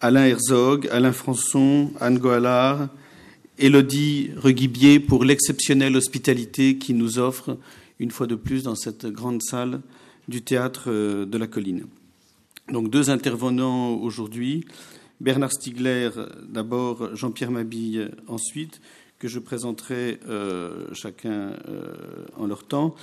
Alain Herzog, Alain Françon, Anne Goalard, Élodie Reguibier pour l'exceptionnelle hospitalité qui nous offre une fois de plus dans cette grande salle du théâtre de la colline. Donc deux intervenants aujourd'hui, Bernard Stiegler d'abord, Jean-Pierre Mabille ensuite, que je présenterai euh, chacun euh, en leur temps.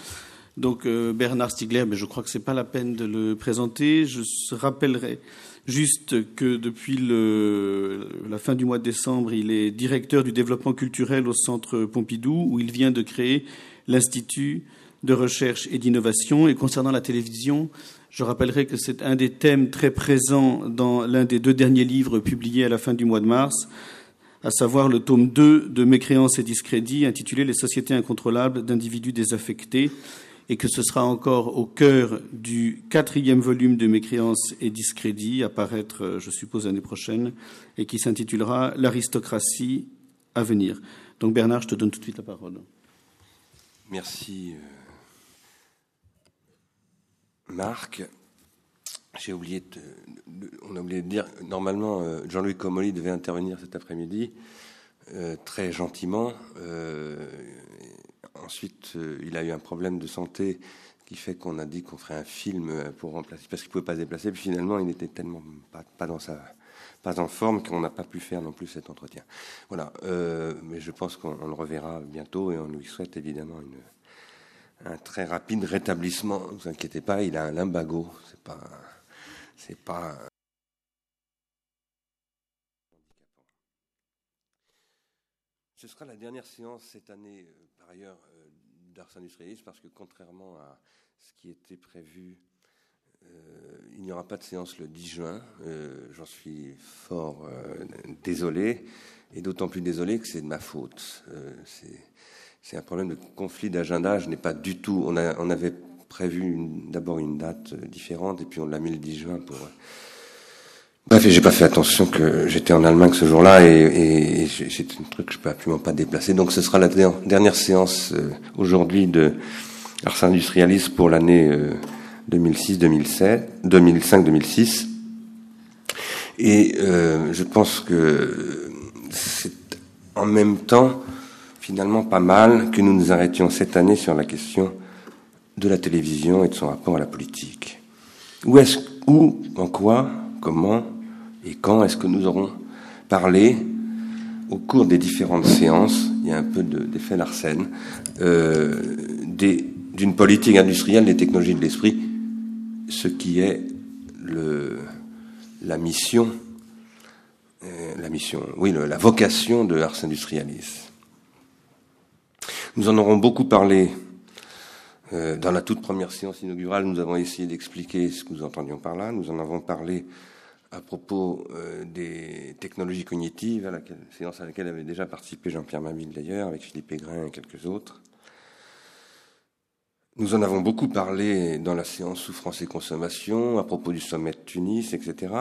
Donc euh, Bernard Stiegler, mais je crois que ce n'est pas la peine de le présenter. Je rappellerai juste que depuis la fin du mois de décembre, il est directeur du développement culturel au Centre Pompidou, où il vient de créer l'Institut de recherche et d'innovation. Et concernant la télévision, je rappellerai que c'est un des thèmes très présents dans l'un des deux derniers livres publiés à la fin du mois de mars, à savoir le tome 2 de Mécréance et discrédit, intitulé Les sociétés incontrôlables d'individus désaffectés, et que ce sera encore au cœur du quatrième volume de Mécréance et discrédit, à paraître, je suppose, l'année prochaine, et qui s'intitulera L'aristocratie à venir. Donc Bernard, je te donne tout de suite la parole. Merci. Euh, Marc, j'ai oublié de, on a oublié de dire, normalement, euh, Jean-Louis Comolli devait intervenir cet après-midi, euh, très gentiment. Euh, ensuite, il a eu un problème de santé qui fait qu'on a dit qu'on ferait un film pour remplacer, parce qu'il ne pouvait pas se déplacer. Puis finalement, il n'était tellement pas, dans sa, pas en forme qu'on n'a pas pu faire non plus cet entretien. Voilà. mais je pense qu'on le reverra bientôt et on lui souhaite évidemment un très rapide rétablissement. Ne vous inquiétez pas, il a un limbago. C'est pas, c'est pas. Ce sera la dernière séance cette année, euh, par ailleurs, euh, d'Ars Industrialis, parce que contrairement à ce qui était prévu, euh, il n'y aura pas de séance le 10 juin. J'en suis fort désolé, et d'autant plus désolé que c'est de ma faute. c'est un problème de conflit d'agenda. Je n'ai pas du tout. On, a, on avait prévu d'abord une date euh, différente et puis on l'a mis le 10 juin pour. Euh, bref, j'ai pas fait attention que j'étais en Allemagne ce jour-là et, et c'est un truc que je peux absolument pas déplacer. Donc ce sera la dernière séance euh, aujourd'hui de Ars Industrialis pour l'année 2006-2007, 2005-2006. Et je pense que c'est en même temps finalement pas mal que nous nous arrêtions cette année sur la question de la télévision et de son rapport à la politique. Où est-ce, où, en quoi, comment et quand est-ce que nous aurons parlé au cours des différentes séances, il y a un peu d'effet Larsen, euh, d'une politique industrielle des technologies de l'esprit, ce qui est la mission, euh, la mission, oui, la vocation de Ars Industrialis. Nous en aurons beaucoup parlé euh, dans la toute première séance inaugurale. Nous avons essayé d'expliquer ce que nous entendions par là. Nous en avons parlé à propos euh, des technologies cognitives, à laquelle, séance à laquelle avait déjà participé Jean-Pierre Mamille d'ailleurs, avec Philippe Aigrin et quelques autres. Nous en avons beaucoup parlé dans la séance souffrance et consommation, à propos du sommet de Tunis, etc.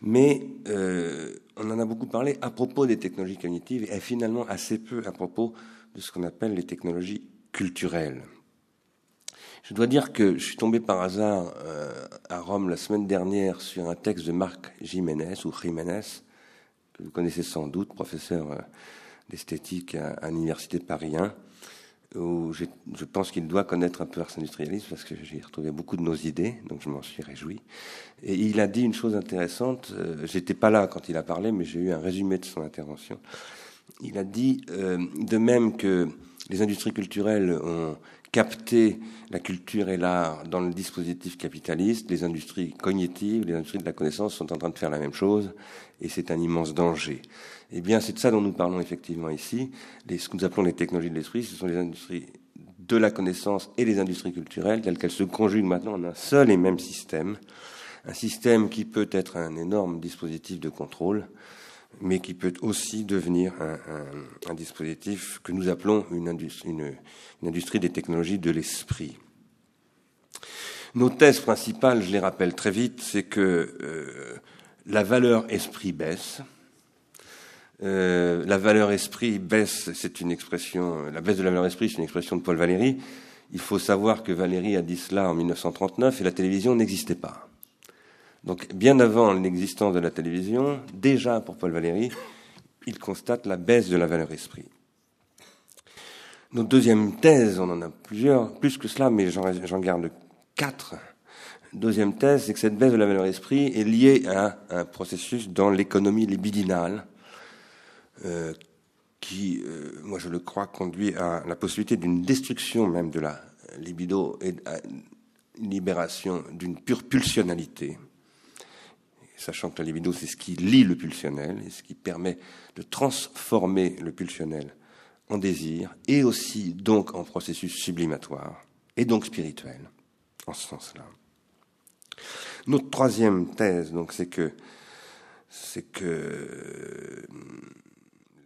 Mais euh, on en a beaucoup parlé à propos des technologies cognitives et finalement assez peu à propos de ce qu'on appelle les technologies culturelles. Je dois dire que je suis tombé par hasard euh, à Rome la semaine dernière sur un texte de Marc Jiménez, ou Jiménez, que vous connaissez sans doute, professeur euh, d'esthétique à, l'Université de Paris 1, où je pense qu'il doit connaître un peu Ars Industrialis parce que j'ai retrouvé beaucoup de nos idées, donc je m'en suis réjoui. Et il a dit une chose intéressante, euh, j'étais pas là quand il a parlé, mais j'ai eu un résumé de son intervention il a dit, euh, de même que les industries culturelles ont capté la culture et l'art dans le dispositif capitaliste, les industries cognitives, les industries de la connaissance sont en train de faire la même chose, et c'est un immense danger. Eh bien, c'est de ça dont nous parlons effectivement ici. Ce que nous appelons les technologies de l'esprit, ce sont les industries de la connaissance et les industries culturelles, telles qu'elles se conjuguent maintenant en un seul et même système, un système qui peut être un énorme dispositif de contrôle, mais qui peut aussi devenir un, dispositif que nous appelons une industrie, des technologies de l'esprit. Nos thèses principales, je les rappelle très vite, c'est que euh, la valeur esprit baisse. Euh, la valeur esprit baisse, c'est une expression, la baisse de la valeur esprit, c'est une expression de Paul Valéry. Il faut savoir que Valéry a dit cela en 1939 et la télévision n'existait pas. Donc, bien avant l'existence de la télévision, déjà pour Paul Valéry, il constate la baisse de la valeur esprit. Notre deuxième thèse, on en a plusieurs, plus que cela, mais j'en garde quatre. Deuxième thèse, c'est que cette baisse de la valeur esprit est liée à un processus dans l'économie libidinale, euh, qui, euh, moi je le crois, conduit à la possibilité d'une destruction même de la libido et à une libération d'une pure pulsionnalité. Sachant que la libido, c'est ce qui lie le pulsionnel et ce qui permet de transformer le pulsionnel en désir et aussi donc en processus sublimatoire et donc spirituel en ce sens-là. Notre troisième thèse, donc, c'est que c'est que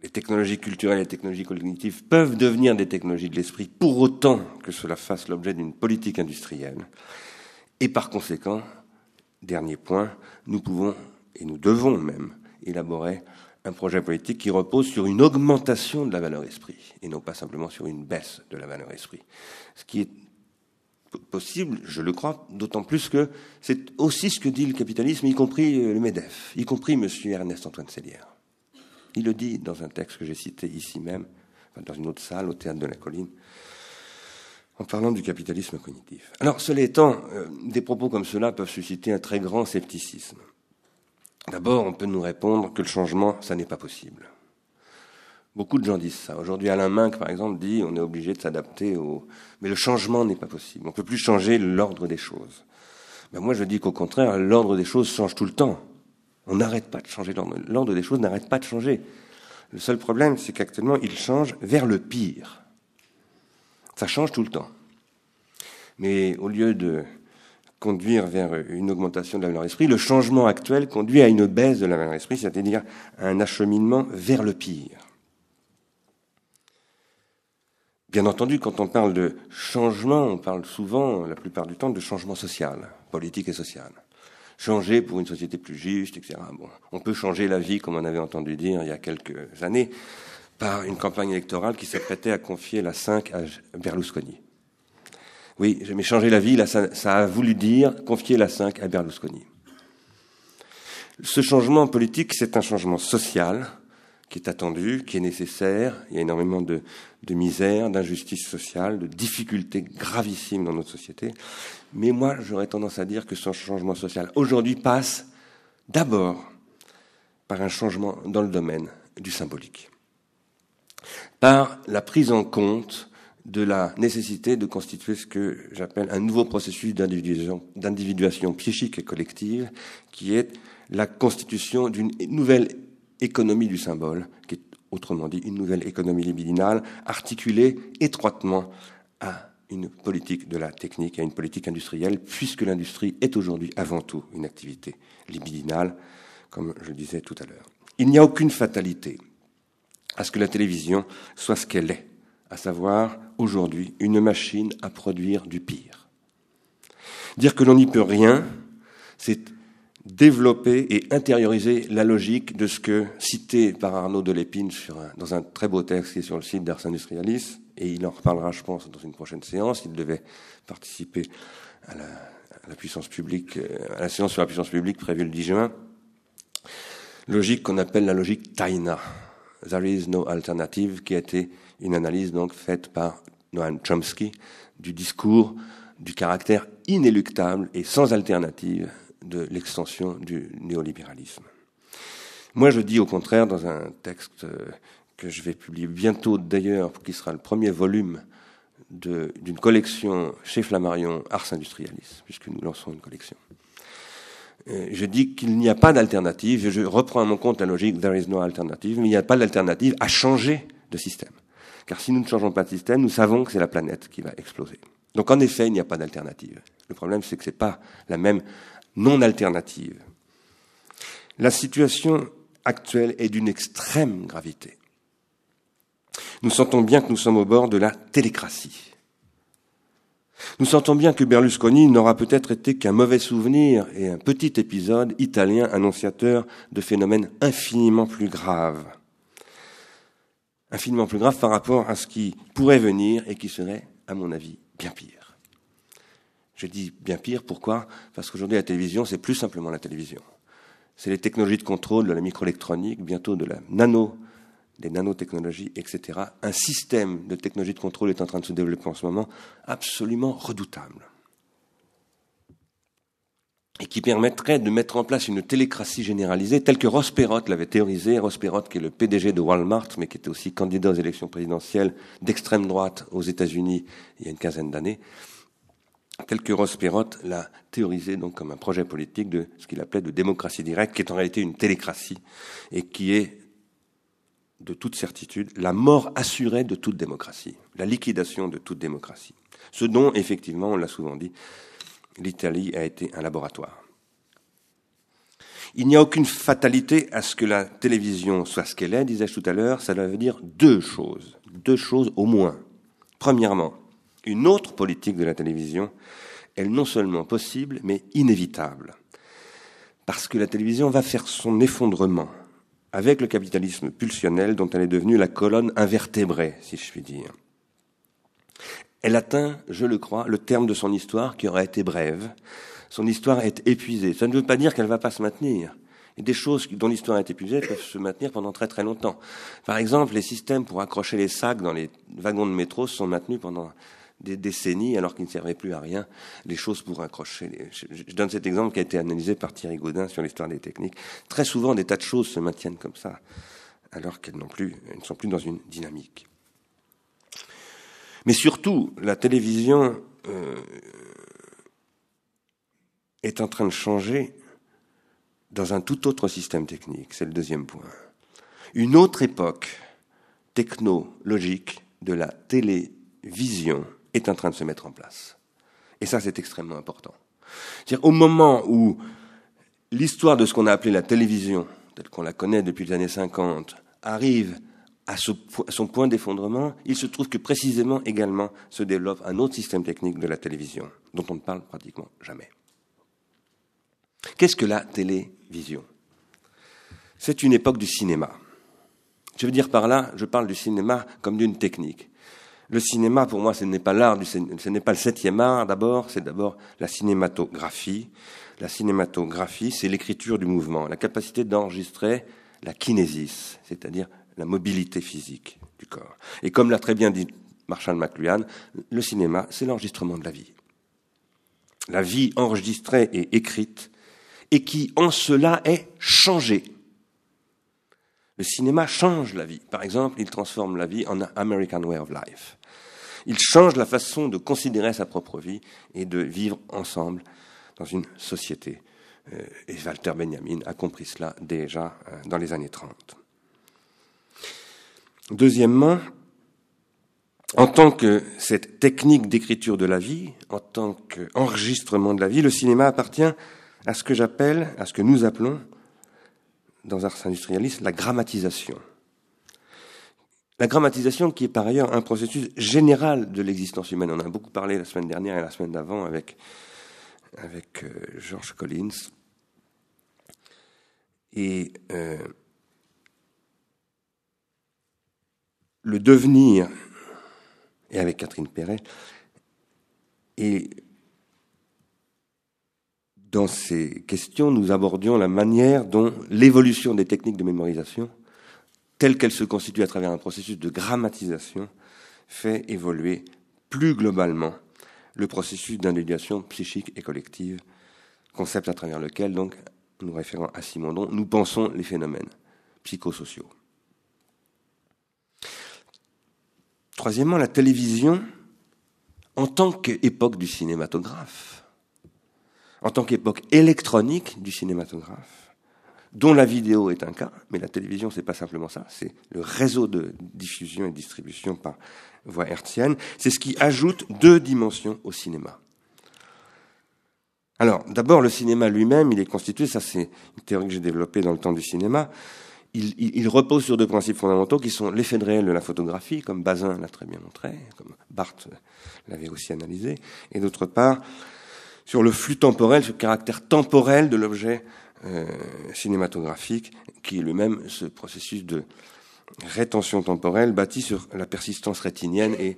les technologies culturelles et les technologies cognitives peuvent devenir des technologies de l'esprit pour autant que cela fasse l'objet d'une politique industrielle. Et par conséquent, dernier point, nous pouvons et nous devons même élaborer un projet politique qui repose sur une augmentation de la valeur esprit et non pas simplement sur une baisse de la valeur esprit. Ce qui est possible, je le crois, d'autant plus que c'est aussi ce que dit le capitalisme, y compris euh, le MEDEF, y compris M. Ernest Antoine Sellière. Il le dit dans un texte que j'ai cité ici même, dans une autre salle, au théâtre de la colline, en parlant du capitalisme cognitif. Alors, cela étant, euh, des propos comme cela peuvent susciter un très grand scepticisme. D'abord, on peut nous répondre que le changement, ça n'est pas possible. Beaucoup de gens disent ça. Aujourd'hui, Alain Minck, par exemple, dit on est obligé de s'adapter au. Mais le changement n'est pas possible. On ne peut plus changer l'ordre des choses. Ben moi, je dis qu'au contraire, l'ordre des choses change tout le temps. On n'arrête pas de changer l'ordre. L'ordre des choses n'arrête pas de changer. Le seul problème, c'est qu'actuellement, il change vers le pire. Ça change tout le temps. Mais au lieu de conduire vers une augmentation de la valeur esprit, le changement actuel conduit à une baisse de la valeur esprit, c'est-à-dire un acheminement vers le pire. Bien entendu, quand on parle de changement, on parle souvent, la plupart du temps, de changement social, politique et social. Changer pour une société plus juste, etc. Bon, on peut changer la vie, comme on avait entendu dire il y a quelques années, par une campagne électorale qui s'apprêtait à confier la 5 à Berlusconi. Oui, mais changer la vie, là, ça, ça a voulu dire confier la 5 à Berlusconi. Ce changement politique, c'est un changement social, qui est attendu, qui est nécessaire. Il y a énormément de, de misère, d'injustice sociale, de difficultés gravissimes dans notre société. Mais moi, j'aurais tendance à dire que ce changement social aujourd'hui passe d'abord par un changement dans le domaine du symbolique, par la prise en compte de la nécessité de constituer ce que j'appelle un nouveau processus d'individuation psychique et collective, qui est la constitution d'une nouvelle économie du symbole, qui est autrement dit une nouvelle économie libidinale, articulée étroitement à une politique de la technique, à une politique industrielle, puisque l'industrie est aujourd'hui avant tout une activité libidinale, comme je le disais tout à l'heure. Il n'y a aucune fatalité à ce que la télévision soit ce qu'elle est, à savoir aujourd'hui une machine à produire du pire. Dire que l'on n'y peut rien, c'est développer et intérioriser la logique de ce que, cité par Arnaud de Lépine sur dans un très beau texte qui est sur le site d'Ars Industrialis, et il en reparlera, je pense, dans une prochaine séance, il devait participer à la, à la puissance publique, euh, à la séance sur la puissance publique prévue le 10 juin, logique qu'on appelle la logique Taina, There is no alternative, qui a été une analyse donc faite par Noam Chomsky du discours du caractère inéluctable et sans alternative de l'extension du néolibéralisme. Moi, je dis au contraire, dans un texte euh, que je vais publier bientôt d'ailleurs, qui sera le premier volume d'une collection chez Flammarion Ars Industrialis, puisque nous lançons une collection. Euh, je dis qu'il n'y a pas d'alternative, je reprends à mon compte la logique there is no alternative, mais il n'y a pas d'alternative à changer de système. Car si nous ne changeons pas de système, nous savons que c'est la planète qui va exploser. Donc en effet, il n'y a pas d'alternative. Le problème, c'est que ce n'est pas la même non alternative. La situation actuelle est d'une extrême gravité. Nous sentons bien que nous sommes au bord de la télécratie. Nous sentons bien que Berlusconi n'aura peut-être été qu'un mauvais souvenir et un petit épisode italien annonciateur de phénomènes infiniment plus graves. Infiniment plus graves par rapport à ce qui pourrait venir et qui serait, à mon avis, bien pire. Je dis bien pire, pourquoi? Parce qu'aujourd'hui, la télévision, c'est plus simplement la télévision. C'est les technologies de contrôle de la microélectronique, bientôt de la nano, des nanotechnologies, etc. Un système de technologie de contrôle est en train de se développer en ce moment, absolument redoutable. Et qui permettrait de mettre en place une télécratie généralisée, telle que Ross Perot l'avait théorisé. Ross Perot, qui est le PDG de Walmart, mais qui était aussi candidat aux élections présidentielles d'extrême droite aux États-Unis il y a une quinzaine d'années tel que Ross Perot l'a théorisé donc comme un projet politique de ce qu'il appelait de démocratie directe, qui est en réalité une télécratie et qui est de toute certitude la mort assurée de toute démocratie, la liquidation de toute démocratie. Ce dont, effectivement, on l'a souvent dit, l'Italie a été un laboratoire. Il n'y a aucune fatalité à ce que la télévision soit ce qu'elle est, disais-je tout à l'heure, ça veut dire deux choses, deux choses au moins. Premièrement, une autre politique de la télévision est non seulement possible, mais inévitable. Parce que la télévision va faire son effondrement avec le capitalisme pulsionnel dont elle est devenue la colonne invertébrée, si je puis dire. Elle atteint, je le crois, le terme de son histoire qui aura été brève. Son histoire est épuisée. Ça ne veut pas dire qu'elle ne va pas se maintenir. Des choses dont l'histoire est épuisée peuvent se maintenir pendant très très longtemps. Par exemple, les systèmes pour accrocher les sacs dans les wagons de métro sont maintenus pendant des décennies alors qu'ils ne servaient plus à rien, les choses pour accrocher. Je donne cet exemple qui a été analysé par Thierry Gaudin sur l'histoire des techniques. Très souvent, des tas de choses se maintiennent comme ça, alors qu'elles n'ont plus, elles ne sont plus dans une dynamique. Mais surtout, la télévision euh, est en train de changer dans un tout autre système technique. C'est le deuxième point. Une autre époque technologique de la télévision est en train de se mettre en place. Et ça, c'est extrêmement important. C'est-à-dire, au moment où l'histoire de ce qu'on a appelé la télévision, telle qu'on la connaît depuis les années 50, arrive à, son point d'effondrement, il se trouve que précisément également se développe un autre système technique de la télévision, dont on ne parle pratiquement jamais. Qu'est-ce que la télévision? C'est une époque du cinéma. Je veux dire par là, je parle du cinéma comme d'une technique. Le cinéma, pour moi, ce n'est pas l'art, ce n'est pas le septième art d'abord, c'est d'abord la cinématographie. La cinématographie, c'est l'écriture du mouvement, la capacité d'enregistrer la kinésis, c'est-à-dire la mobilité physique du corps. Et comme l'a très bien dit Marshall McLuhan, le cinéma, c'est l'enregistrement de la vie. La vie enregistrée et écrite, et qui en cela est changée. Le cinéma change la vie. Par exemple, il transforme la vie en American Way of Life. Il change la façon de considérer sa propre vie et de vivre ensemble dans une société. Euh, et Walter Benjamin a compris cela déjà euh, dans les années 30. Deuxièmement, en tant que cette technique d'écriture de la vie, en tant qu'enregistrement de la vie, le cinéma appartient à ce que j'appelle, à ce que nous appelons dans Ars Industrialis, la grammatisation. La grammatisation qui est par ailleurs un processus général de l'existence humaine. On en a beaucoup parlé la semaine dernière et la semaine d'avant avec, avec euh, George Collins. Et euh, le devenir, et avec Catherine Perret, et dans ces questions, nous abordions la manière dont l'évolution des techniques de mémorisation, telle qu'elle se constitue à travers un processus de grammatisation, fait évoluer plus globalement le processus d'individuation psychique et collective, concept à travers lequel, donc, nous référons à Simondon, nous pensons les phénomènes psychosociaux. Troisièmement, la télévision, en tant qu'époque du cinématographe, en tant qu'époque électronique du cinématographe, dont la vidéo est un cas, mais la télévision, c'est pas simplement ça, c'est le réseau de diffusion et distribution par voie hertzienne. C'est ce qui ajoute deux dimensions au cinéma. Alors, d'abord, le cinéma lui-même, il est constitué, ça c'est une théorie que j'ai développée dans le temps du cinéma, il, il, repose sur deux principes fondamentaux qui sont l'effet de réel de la photographie, comme Bazin l'a très bien montré, comme Barthes l'avait aussi analysé, et d'autre part, sur le flux temporel, ce caractère temporel de l'objet euh, cinématographique, qui est le même ce processus de rétention temporelle bâti sur la persistance rétinienne et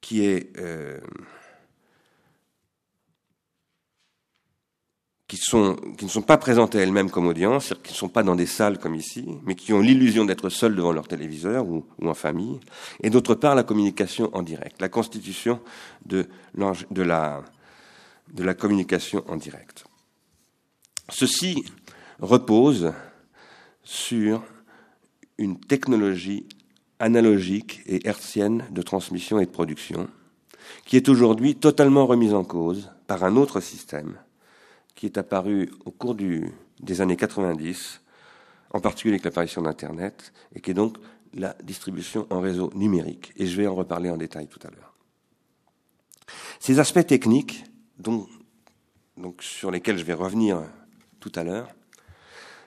qui est euh, qui, sont, qui ne sont pas présentées elles-mêmes comme audience, c'est-à-dire qui ne sont pas dans des salles comme ici, mais qui ont l'illusion d'être seules devant leur téléviseur ou, ou, en famille, et d'autre part la communication en direct, la constitution de, de, la, de la communication en direct. Ceci repose sur une technologie analogique et hertzienne de transmission et de production, qui est aujourd'hui totalement remise en cause par un autre système, qui est apparu au cours des années 90, en particulier avec l'apparition d'Internet, et qui est donc la distribution en réseau numérique. Et je vais en reparler en détail tout à l'heure. Ces aspects techniques, donc, sur lesquels je vais revenir tout à l'heure,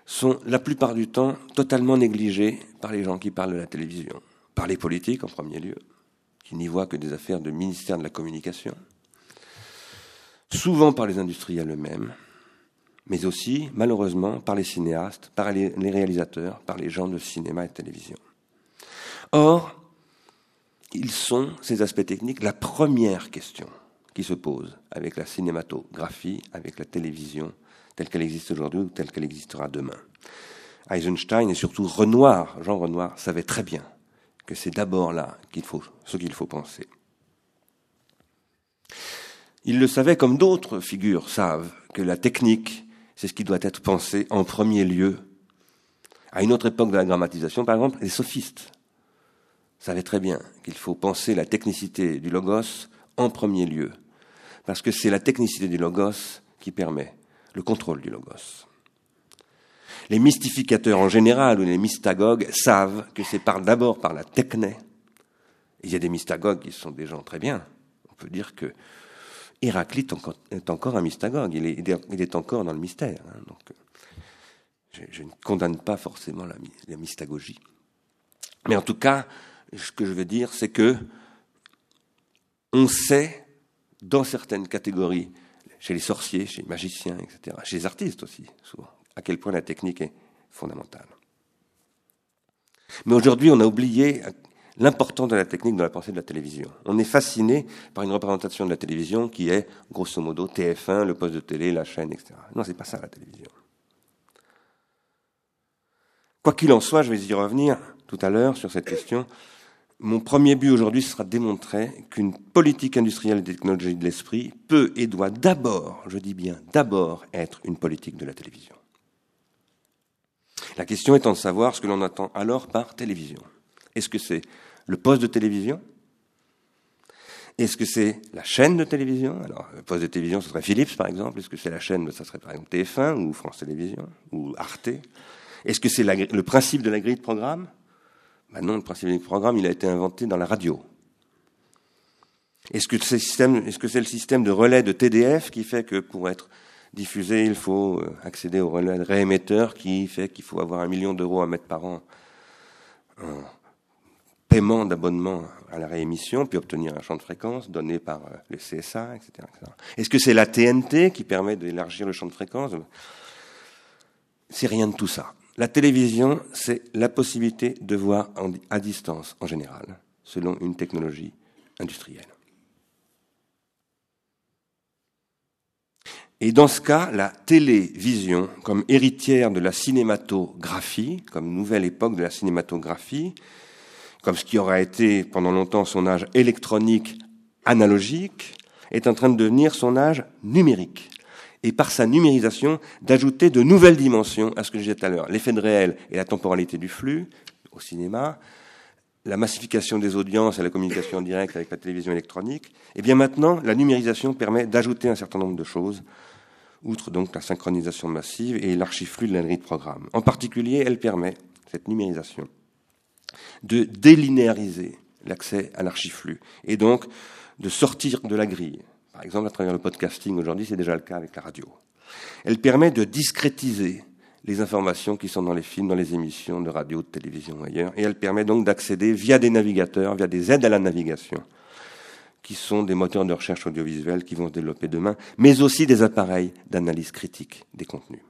sont la plupart du temps totalement négligés par les gens qui parlent de la télévision, par les politiques en premier lieu, qui n'y voient que des affaires de ministère de la Communication, souvent par les industriels eux-mêmes, mais aussi, malheureusement, par les cinéastes, par les réalisateurs, par les gens de cinéma et de télévision. Or, ils sont, ces aspects techniques, la première question qui se pose avec la cinématographie, avec la télévision, telle qu'elle existe aujourd'hui ou telle qu'elle existera demain. Eisenstein et surtout Renoir, Jean Renoir, savait très bien que c'est d'abord là qu'il faut, ce qu'il faut penser. Il le savait comme d'autres figures savent que la technique, c'est ce qui doit être pensé en premier lieu. À une autre époque de la grammatisation, par exemple, les sophistes savaient très bien qu'il faut penser la technicité du logos en premier lieu, parce que c'est la technicité du logos qui permet le contrôle du logos. Les mystificateurs en général ou les mystagogues savent que c'est d'abord par la techné. Il y a des mystagogues qui sont des gens très bien. On peut dire que Héraclite est encore un mystagogue. Il est, encore dans le mystère. Hein. donc, je, ne condamne pas forcément la, la mystagogie. Mais en tout cas, ce que je veux dire, c'est que on sait, dans certaines catégories chez les sorciers, chez les magiciens, etc., chez les artistes aussi, souvent, à quel point la technique est fondamentale. Mais aujourd'hui, on a oublié l'importance de la technique dans la pensée de la télévision. On est fasciné par une représentation de la télévision qui est, grosso modo, TF1, le poste de télé, la chaîne, etc. Non, c'est pas ça la télévision. Quoi qu'il en soit, je vais y revenir tout à l'heure sur cette question. Mon premier but aujourd'hui sera de démontrer qu'une politique industrielle et technologique de l'esprit peut et doit d'abord, je dis bien d'abord, être une politique de la télévision. La question étant de savoir ce que l'on attend alors par télévision. Est-ce que c'est le poste de télévision? Est-ce que c'est la chaîne de télévision? Alors, le poste de télévision, ce serait Philips, par exemple. Est-ce que c'est la chaîne? Ça serait par exemple TF1 ou France Télévisions ou Arte. Est-ce que c'est le principe de la grille de programme? Ben non, le principe du programme, il a été inventé dans la radio. Est-ce que c'est -ce le système de relais de TDF qui fait que pour être diffusé, il faut euh, accéder au relais de réémetteur qui fait qu'il faut avoir un million d'euros à mettre par an paiement d'abonnement à la réémission, puis obtenir un champ de fréquence donné par euh, le CSA, etc. etc. Est-ce que c'est la TNT qui permet d'élargir le champ de fréquence? C'est rien de tout ça. La télévision, c'est la possibilité de voir à distance en général, selon une technologie industrielle. Et dans ce cas, la télévision, comme héritière de la cinématographie, comme nouvelle époque de la cinématographie, comme ce qui aura été pendant longtemps son âge électronique analogique, est en train de devenir son âge numérique et par sa numérisation d'ajouter de nouvelles dimensions à ce que je disais tout à l'heure. L'effet de réel et la temporalité du flux au cinéma, la massification des audiences et la communication en direct avec la télévision électronique. Et bien maintenant, la numérisation permet d'ajouter un certain nombre de choses, outre donc la synchronisation massive et l'archiflux de la de programme. En particulier, elle permet, cette numérisation, de délinéariser l'accès à l'archiflux et donc de sortir de la grille. Par exemple, à travers le podcasting aujourd'hui, c'est déjà le cas avec la radio. Elle permet de discrétiser les informations qui sont dans les films, dans les émissions de radio, de télévision ailleurs, et elle permet donc d'accéder via des navigateurs, via des aides à la navigation, qui sont des moteurs de recherche audiovisuelle qui vont se développer demain, mais aussi des appareils d'analyse critique des contenus.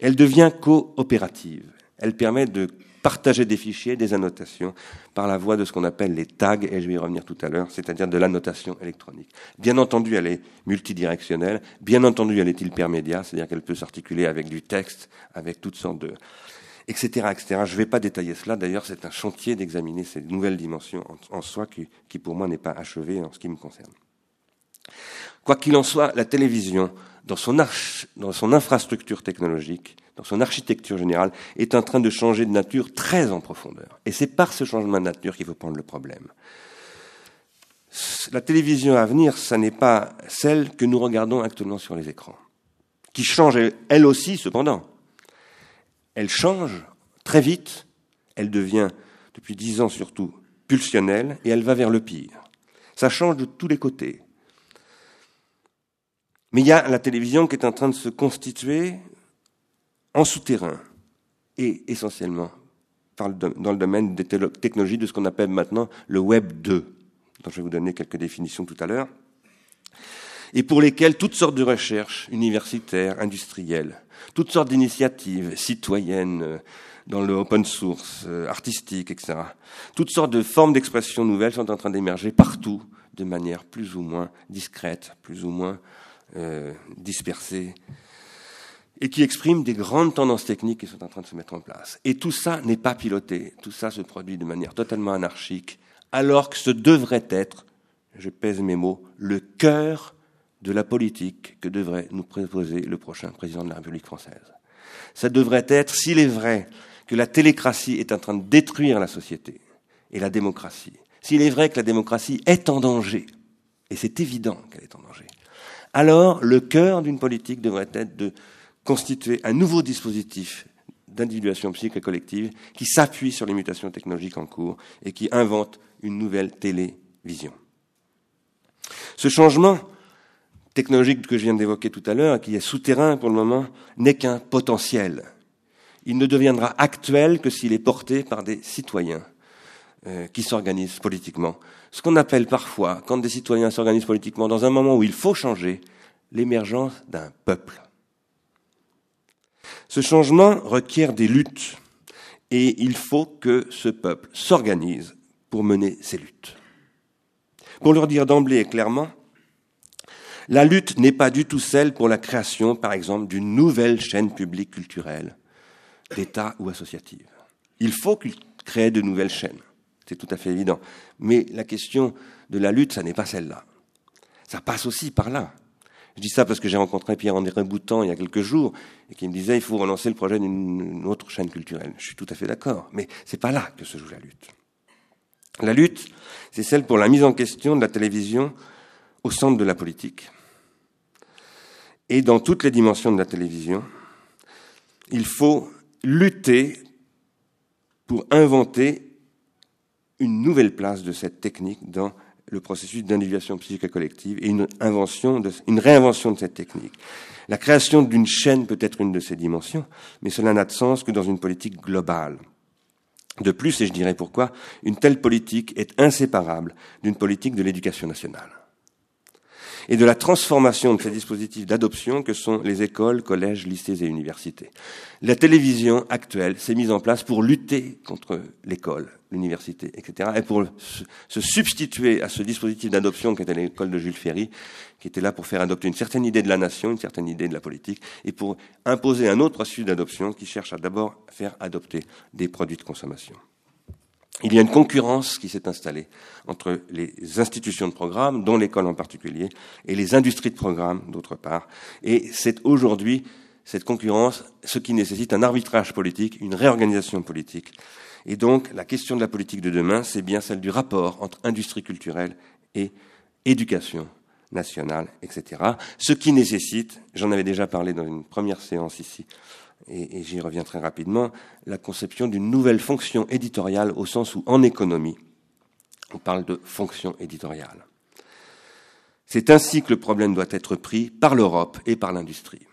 Elle devient coopérative. Elle permet de partager des fichiers, des annotations, par la voie de ce qu'on appelle les tags, et je vais y revenir tout à l'heure, c'est-à-dire de l'annotation électronique. Bien entendu, elle est multidirectionnelle, bien entendu, elle est hypermédia, c'est-à-dire qu'elle peut s'articuler avec du texte, avec toutes sortes de... etc. etc. Je ne vais pas détailler cela, d'ailleurs c'est un chantier d'examiner ces nouvelles dimensions en, soi qui, qui pour moi n'est pas achevé en ce qui me concerne. Quoi qu'il en soit, la télévision, dans son, dans son infrastructure technologique, dans son architecture générale, est en train de changer de nature très en profondeur. Et c'est par ce changement de nature qu'il faut prendre le problème. La télévision à venir, ce n'est pas celle que nous regardons actuellement sur les écrans, qui change elle aussi cependant. Elle change très vite, elle devient, depuis dix ans surtout, pulsionnelle, et elle va vers le pire. Ça change de tous les côtés. Mais il y a la télévision qui est en train de se constituer en souterrain et essentiellement dans le domaine des technologies de ce qu'on appelle maintenant le Web 2, dont je vais vous donner quelques définitions tout à l'heure, et pour lesquelles toutes sortes de recherches universitaires, industrielles, toutes sortes d'initiatives citoyennes euh, dans le open source, euh, artistique, etc., toutes sortes de formes d'expression nouvelles sont en train d'émerger partout de manière plus ou moins discrète, plus ou moins euh, dispersés et qui expriment des grandes tendances techniques qui sont en train de se mettre en place. Et tout ça n'est pas piloté, tout ça se produit de manière totalement anarchique, alors que ce devrait être, je pèse mes mots, le cœur de la politique que devrait nous proposer le prochain président de la République française. Ça devrait être, s'il est vrai que la télécratie est en train de détruire la société et la démocratie, s'il est vrai que la démocratie est en danger, et c'est évident qu'elle est en danger, alors le cœur d'une politique devrait être de constituer un nouveau dispositif d'individuation psychique et collective qui s'appuie sur les mutations technologiques en cours et qui invente une nouvelle télévision. Ce changement technologique que je viens d'évoquer tout à l'heure, qui est souterrain pour le moment, n'est qu'un potentiel. Il ne deviendra actuel que s'il est porté par des citoyens euh, qui s'organisent politiquement. Ce qu'on appelle parfois, quand des citoyens s'organisent politiquement, dans un moment où il faut changer, l'émergence d'un peuple. Ce changement requiert des luttes et il faut que ce peuple s'organise pour mener ces luttes. Pour leur dire d'emblée et clairement, la lutte n'est pas du tout celle pour la création, par exemple, d'une nouvelle chaîne publique culturelle, d'État ou associative. Il faut créer de nouvelles chaînes. C'est tout à fait évident. Mais la question de la lutte, ça n'est pas celle-là. Ça passe aussi par là. Je dis ça parce que j'ai rencontré Pierre-André Boutan il y a quelques jours et qui me disait il faut relancer le projet d'une autre chaîne culturelle. Je suis tout à fait d'accord, mais c'est pas là que se joue la lutte. La lutte, c'est celle pour la mise en question de la télévision au centre de la politique. Et dans toutes les dimensions de la télévision, il faut lutter pour inventer une nouvelle place de cette technique dans le processus d'individuation psychique et collective et une, invention une réinvention de cette technique. La création d'une chaîne peut être une de ces dimensions, mais cela n'a de sens que dans une politique globale. De plus, et je dirais pourquoi, une telle politique est inséparable d'une politique de l'éducation nationale et de la transformation de ces dispositifs d'adoption que sont les écoles, collèges, lycées et universités. La télévision actuelle s'est mise en place pour lutter contre l'école, l'université, etc., et pour se substituer à ce dispositif d'adoption qui était l'école de Jules Ferry, qui était là pour faire adopter une certaine idée de la nation, une certaine idée de la politique, et pour imposer un autre processus d'adoption qui cherche à d'abord faire adopter des produits de consommation il y a une concurrence qui s'est installée entre les institutions de programme, dont l'école en particulier, et les industries de programme, d'autre part. Et c'est aujourd'hui cette concurrence ce qui nécessite un arbitrage politique, une réorganisation politique. Et donc, la question de la politique de demain, c'est bien celle du rapport entre industrie culturelle et éducation nationale, etc. Ce qui nécessite, j'en avais déjà parlé dans une première séance ici, et, j'y reviens très rapidement, la conception d'une nouvelle fonction éditoriale au sens où, en économie, on parle de fonction éditoriale. C'est ainsi que le problème doit être pris par l'Europe et par l'industrie,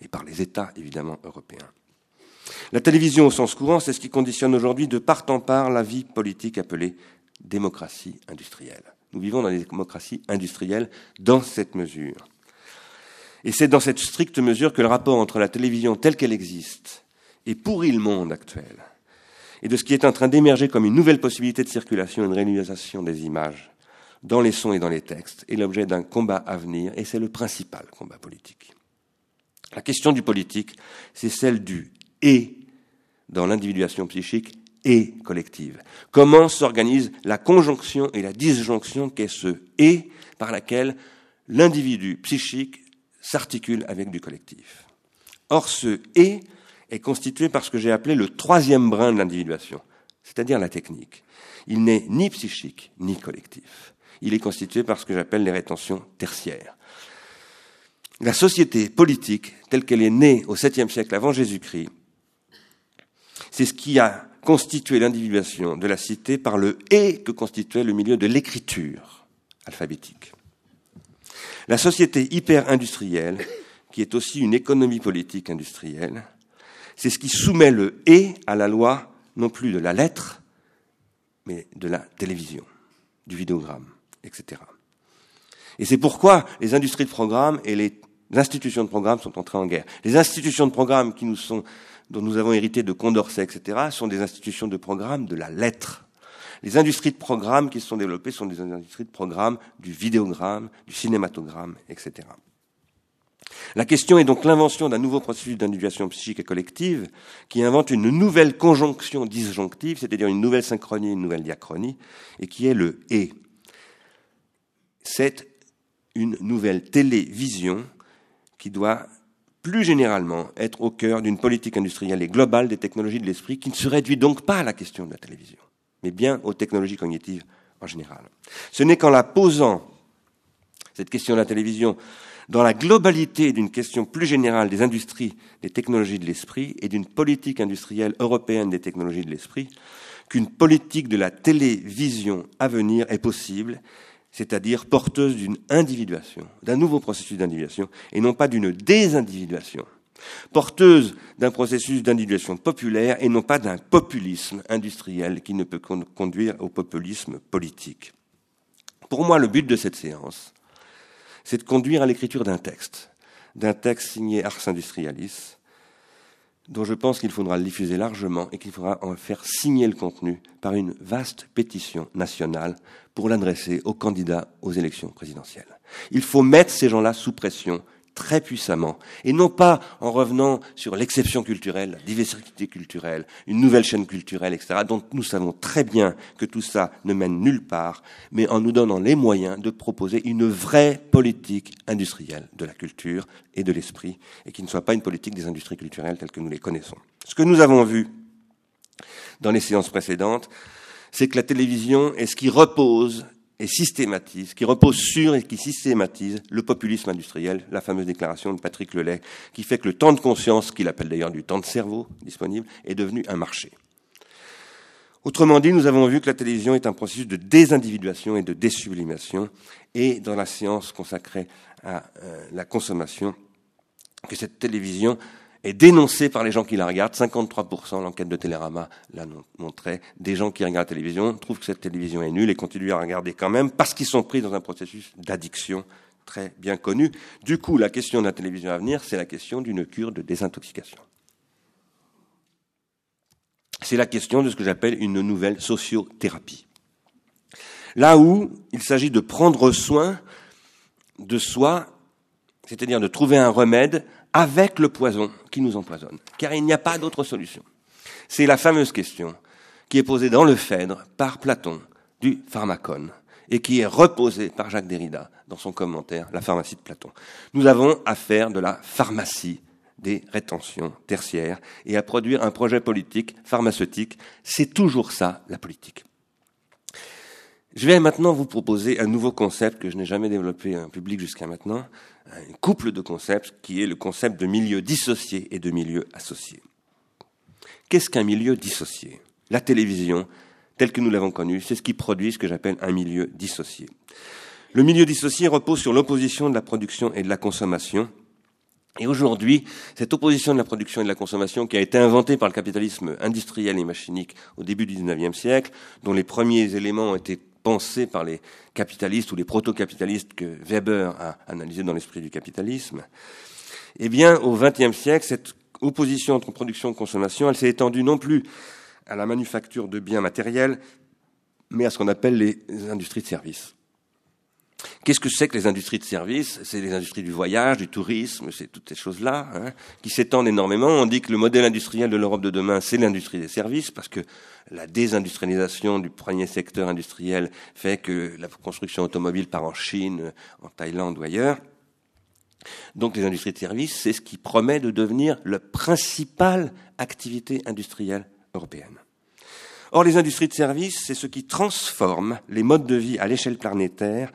et par les États, évidemment, européens. La télévision au sens courant, c'est ce qui conditionne aujourd'hui de part en part la vie politique appelée démocratie industrielle. Nous vivons dans des démocraties industrielles dans cette mesure. Et c'est dans cette stricte mesure que le rapport entre la télévision telle qu'elle existe et pourrit le monde actuel. et de ce qui est en train d'émerger comme une nouvelle possibilité de circulation et de réalisation des images dans les sons et dans les textes est l'objet d'un combat à venir, et c'est le principal combat politique. La question du politique, c'est celle du et dans l'individuation psychique et collective. Comment s'organise la conjonction et la disjonction qu'est ce et par laquelle l'individu psychique s'articule avec du collectif. Or, ce et est constitué par ce que j'ai appelé le troisième brin de l'individuation, c'est-à-dire la technique. Il n'est ni psychique ni collectif. Il est constitué par ce que j'appelle les rétentions tertiaires. La société politique, telle qu'elle est née au 7e siècle avant Jésus-Christ, c'est ce qui a constitué l'individuation de la cité par le et que constituait le milieu de l'écriture alphabétique. La société hyper-industrielle, qui est aussi une économie politique industrielle, c'est ce qui soumet le et à la loi non plus de la lettre, mais de la télévision, du vidéogramme, etc. Et c'est pourquoi les industries de programme et les institutions de programme sont entrées en guerre. Les institutions de programme qui nous sont, dont nous avons hérité de Condorcet, etc., sont des institutions de programme de la lettre. Les industries de programme qui se sont développées sont des industries de programme du vidéogramme, du cinématogramme, etc. La question est donc l'invention d'un nouveau processus d'individuation psychique et collective qui invente une nouvelle conjonction disjonctive, c'est-à-dire une nouvelle synchronie, une nouvelle diachronie, et qui est le et. C'est une nouvelle télévision qui doit plus généralement être au cœur d'une politique industrielle et globale des technologies de l'esprit qui ne se réduit donc pas à la question de la télévision, mais bien aux technologies cognitives en général. Ce n'est qu'en la posant, cette question de la télévision, dans la globalité d'une question plus générale des industries des technologies de l'esprit et d'une politique industrielle européenne des technologies de l'esprit, qu'une politique de la télévision à venir est possible, c'est-à-dire porteuse d'une individuation, d'un nouveau processus d'individuation, et non pas d'une désindividuation, porteuse d'un processus d'individuation populaire et non pas d'un populisme industriel qui ne peut conduire au populisme politique. Pour moi, le but de cette séance, c'est de conduire à l'écriture d'un texte, d'un texte signé Ars Industrialis, dont je pense qu'il faudra le diffuser largement et qu'il faudra en faire signer le contenu par une vaste pétition nationale pour l'adresser aux candidats aux élections présidentielles. Il faut mettre ces gens-là sous pression très puissamment, et non pas en revenant sur l'exception culturelle, la diversité culturelle, une nouvelle chaîne culturelle, etc., dont nous savons très bien que tout ça ne mène nulle part, mais en nous donnant les moyens de proposer une vraie politique industrielle de la culture et de l'esprit, et qui ne soit pas une politique des industries culturelles telles que nous les connaissons. Ce que nous avons vu dans les séances précédentes, c'est que la télévision est ce qui repose et systématise, qui repose sur et qui systématise le populisme industriel, la fameuse déclaration de Patrick Lelay, qui fait que le temps de conscience, qu'il appelle d'ailleurs du temps de cerveau disponible, est devenu un marché. Autrement dit, nous avons vu que la télévision est un processus de désindividuation et de désublimation, et dans la séance consacrée à euh, la consommation, que cette télévision est dénoncé par les gens qui la regardent. 53%, l'enquête de Télérama l'a montré, des gens qui regardent la télévision trouvent que cette télévision est nulle et continuent à regarder quand même parce qu'ils sont pris dans un processus d'addiction très bien connu. Du coup, la question de la télévision à venir, c'est la question d'une cure de désintoxication. C'est la question de ce que j'appelle une nouvelle sociothérapie. Là où il s'agit de prendre soin de soi, c'est-à-dire de trouver un remède avec le poison qui nous empoisonne, car il n'y a pas d'autre solution. C'est la fameuse question qui est posée dans le Phèdre par Platon du pharmacone et qui est reposée par Jacques Derrida dans son commentaire La pharmacie de Platon. Nous avons à faire de la pharmacie des rétentions tertiaires et à produire un projet politique pharmaceutique. C'est toujours ça, la politique. Je vais maintenant vous proposer un nouveau concept que je n'ai jamais développé en public jusqu'à maintenant, un couple de concepts qui est le concept de milieu dissocié et de milieu associé. Qu'est-ce qu'un milieu dissocié? La télévision, telle que nous l'avons connue, c'est ce qui produit ce que j'appelle un milieu dissocié. Le milieu dissocié repose sur l'opposition de la production et de la consommation. Et aujourd'hui, cette opposition de la production et de la consommation qui a été inventée par le capitalisme industriel et machinique au début du XIXe siècle, dont les premiers éléments ont été pensée par les capitalistes ou les proto-capitalistes que Weber a analysé dans l'esprit du capitalisme, eh bien, au XXe siècle, cette opposition entre production et consommation, elle s'est étendue non plus à la manufacture de biens matériels, mais à ce qu'on appelle les industries de services. Qu'est-ce que c'est que les industries de services? C'est les industries du voyage, du tourisme, c'est toutes ces choses-là hein, qui s'étendent énormément. On dit que le modèle industriel de l'Europe de demain, c'est l'industrie des services, parce que la désindustrialisation du premier secteur industriel fait que la construction automobile part en Chine, en Thaïlande ou ailleurs. Donc les industries de services, c'est ce qui promet de devenir la principale activité industrielle européenne. Or, les industries de services, c'est ce qui transforme les modes de vie à l'échelle planétaire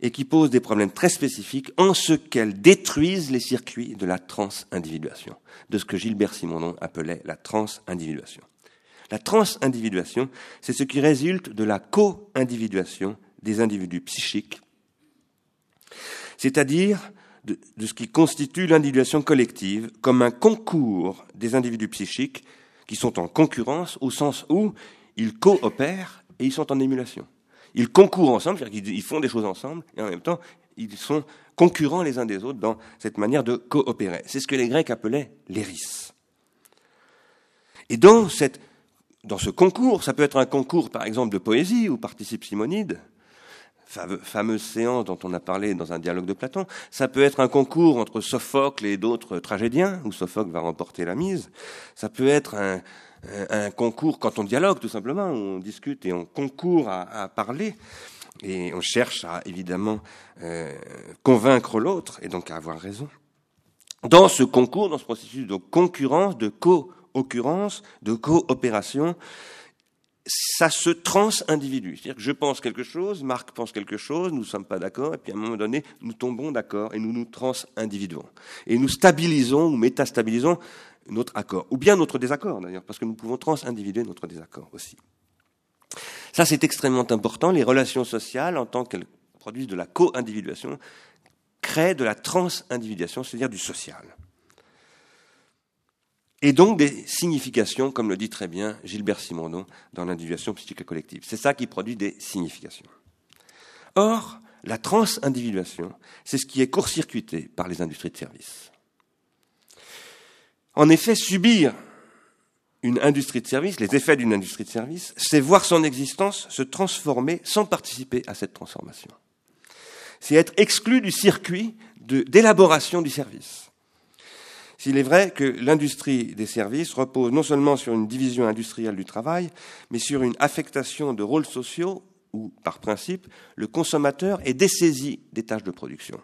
et qui pose des problèmes très spécifiques en ce qu'elles détruisent les circuits de la transindividuation, de ce que Gilbert Simonon appelait la transindividuation. La transindividuation, c'est ce qui résulte de la co-individuation des individus psychiques, c'est-à-dire de, ce qui constitue l'individuation collective comme un concours des individus psychiques qui sont en concurrence au sens où ils coopèrent et ils sont en émulation. Ils concourent ensemble, c'est-à-dire qu'ils font des choses ensemble, et en même temps, ils sont concurrents les uns des autres dans cette manière de coopérer. C'est ce que les Grecs appelaient l'éris. Et dans, cette, dans ce concours, ça peut être un concours, par exemple, de poésie, où participe Simonide, fameuse séance dont on a parlé dans un dialogue de Platon. Ça peut être un concours entre Sophocle et d'autres tragédiens, où Sophocle va remporter la mise. Ça peut être un, un concours quand on dialogue, tout simplement, on discute et on concourt à, à parler. Et on cherche à, évidemment, euh, convaincre l'autre et donc à avoir raison. Dans ce concours, dans ce processus de concurrence, de co-occurrence, de coopération, ça se trans-individue. C'est-à-dire que je pense quelque chose, Marc pense quelque chose, nous ne sommes pas d'accord, et puis à un moment donné, nous tombons d'accord et nous nous trans-individuons. Et nous stabilisons ou métastabilisons notre accord, ou bien notre désaccord d'ailleurs, parce que nous pouvons trans-individuer notre désaccord aussi. Ça, c'est extrêmement important. Les relations sociales, en tant qu'elles produisent de la co-individuation, créent de la trans-individuation, c'est-à-dire du social et donc des significations, comme le dit très bien Gilbert Simondon dans l'individuation psychique collective. C'est ça qui produit des significations. Or, la transindividuation, c'est ce qui est court-circuité par les industries de services. En effet, subir une industrie de service, les effets d'une industrie de service, c'est voir son existence se transformer sans participer à cette transformation. C'est être exclu du circuit d'élaboration du service. S'il est vrai que l'industrie des services repose non seulement sur une division industrielle du travail, mais sur une affectation de rôles sociaux où, par principe, le consommateur est dessaisi des tâches de production.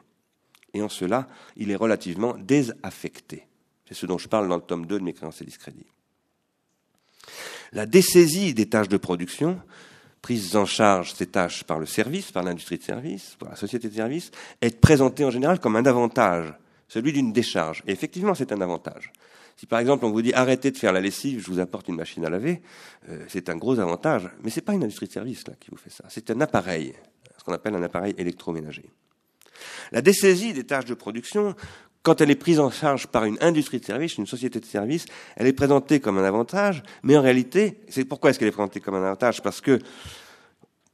Et en cela, il est relativement désaffecté. C'est ce dont je parle dans le tome 2 de mes créances et discrédits. La dessaisie des tâches de production, prise en charge ces tâches par le service, par l'industrie de service, par la société de service, est présentée en général comme un avantage celui d'une décharge. Et effectivement, c'est un avantage. Si par exemple on vous dit arrêtez de faire la lessive, je vous apporte une machine à laver, euh, c'est un gros avantage. Mais ce n'est pas une industrie de service qui vous fait ça. C'est un appareil, ce qu'on appelle un appareil électroménager. La dessaisie des tâches de production, quand elle est prise en charge par une industrie de service, une société de service, elle est présentée comme un avantage, mais en réalité, c'est pourquoi est-ce qu'elle est présentée comme un avantage? Parce que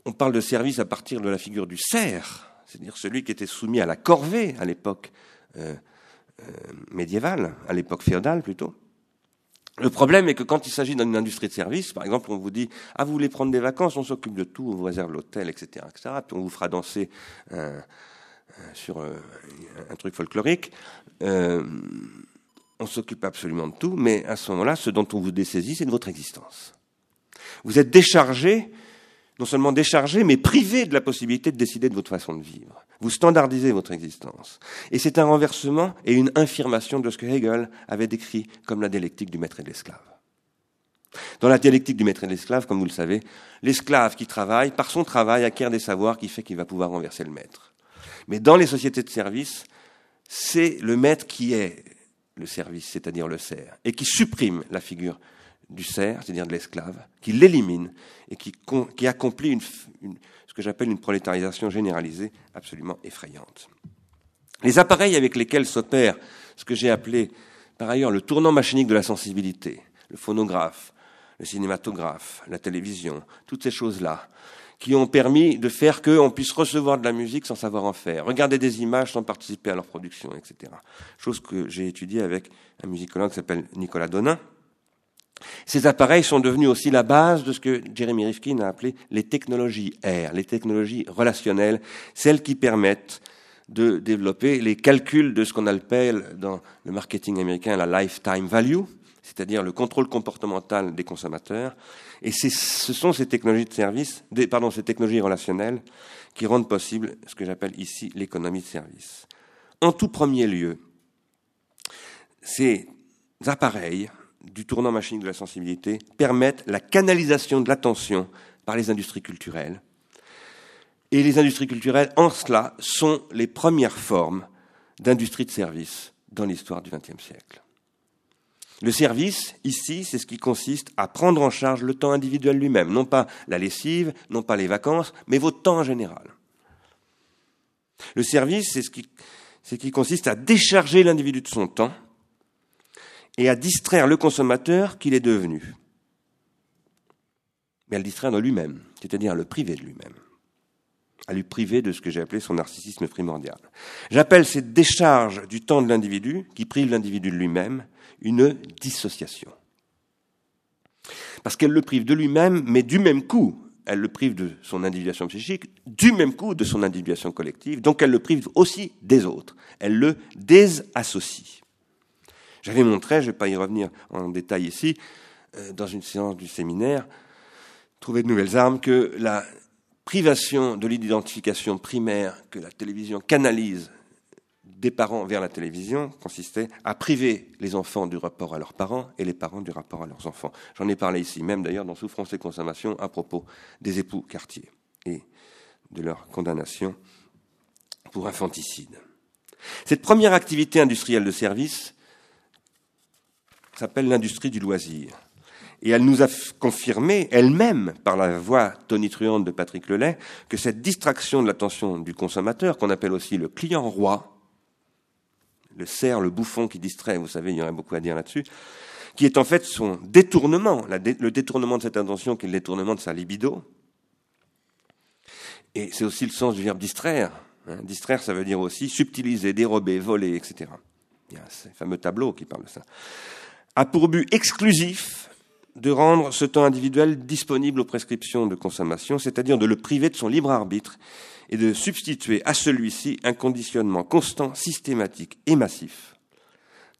on parle de service à partir de la figure du serf, c'est-à-dire celui qui était soumis à la corvée à l'époque euh, euh, médiévale, à l'époque féodale plutôt. Le problème est que quand il s'agit d'une industrie de service, par exemple, on vous dit ah vous voulez prendre des vacances, on s'occupe de tout, on vous réserve l'hôtel, etc., etc. Puis on vous fera danser euh, sur un truc folklorique. Euh, on s'occupe absolument de tout, mais à ce moment-là, ce dont on vous dessaisit, c'est de votre existence. Vous êtes déchargé, non seulement déchargé, mais privé de la possibilité de décider de votre façon de vivre. Vous standardisez votre existence. Et c'est un renversement et une infirmation de ce que Hegel avait décrit comme la dialectique du maître et de l'esclave. Dans la dialectique du maître et de l'esclave, comme vous le savez, l'esclave qui travaille, par son travail, acquiert des savoirs qui fait qu'il va pouvoir renverser le maître. Mais dans les sociétés de service, c'est le maître qui est le service, c'est-à-dire le serf, et qui supprime la figure du serf, c'est-à-dire de l'esclave, qui l'élimine et qui, accomplit ce que j'appelle une prolétarisation généralisée absolument effrayante. Les appareils avec lesquels s'opère ce que j'ai appelé par ailleurs le tournant machinique de la sensibilité, le phonographe, le cinématographe, la télévision, toutes ces choses-là, qui ont permis de faire qu'on puisse recevoir de la musique sans savoir en faire, regarder des images sans participer à leur production, etc. Chose que j'ai étudiée avec un musicologue qui s'appelle Nicolas Donin, Ces appareils sont devenus aussi la base de ce que Jeremy Rifkin a appelé les technologies R, les technologies relationnelles, celles qui permettent de développer les calculs de ce qu'on appelle dans le marketing américain la lifetime value, c'est-à-dire le contrôle comportemental des consommateurs. Et ce sont ces technologies de service, pardon, ces technologies relationnelles qui rendent possible ce que j'appelle ici l'économie de service. En tout premier lieu, ces appareils du tournant machine de la sensibilité permettent la canalisation de l'attention par les industries culturelles. Et les industries culturelles, en cela, sont les premières formes d'industrie de service dans l'histoire du XXe siècle. Le service, ici, c'est ce qui consiste à prendre en charge le temps individuel lui-même, non pas la lessive, non pas les vacances, mais votre temps en général. Le service, c'est ce qui, consiste à décharger l'individu de son temps et à distraire le consommateur qu'il est devenu. Mais à le distraire de lui-même, c'est-à-dire à le priver de lui-même, à lui priver de ce que j'ai appelé son narcissisme primordial. J'appelle cette décharge du temps de l'individu, qui prive l'individu de lui-même, une dissociation. Parce qu'elle le prive de lui-même, mais du même coup, elle le prive de son individuation psychique, du même coup de son individuation collective, donc elle le prive aussi des autres. Elle le désassocie. J'avais montré, je ne vais pas y revenir en détail ici, euh, dans une séance du séminaire, trouver de nouvelles armes, que la privation de l'identification primaire que la télévision canalise des parents vers la télévision consistait à priver les enfants du rapport à leurs parents et les parents du rapport à leurs enfants. J'en ai parlé ici même d'ailleurs dans Souffrance et Consommation à propos des époux quartiers et de leur condamnation pour infanticide. Cette première activité industrielle de service s'appelle l'industrie du loisir. Et elle nous a confirmé elle-même, par la voix tonitruante de Patrick Lelay, que cette distraction de l'attention du consommateur, qu'on appelle aussi le client roi, le cerf, le bouffon qui distrait, vous savez, il y aurait beaucoup à dire là-dessus, qui est en fait son détournement, le détournement de cette attention qui est le détournement de sa libido. Et c'est aussi le sens du verbe distraire. Hein. Distraire, ça veut dire aussi subtiliser, dérober, voler, etc. Il y a fameux tableau qui parle de ça a pour but exclusif de rendre ce temps individuel disponible aux prescriptions de consommation, c'est-à-dire de le priver de son libre arbitre et de substituer à celui-ci un conditionnement constant, systématique et massif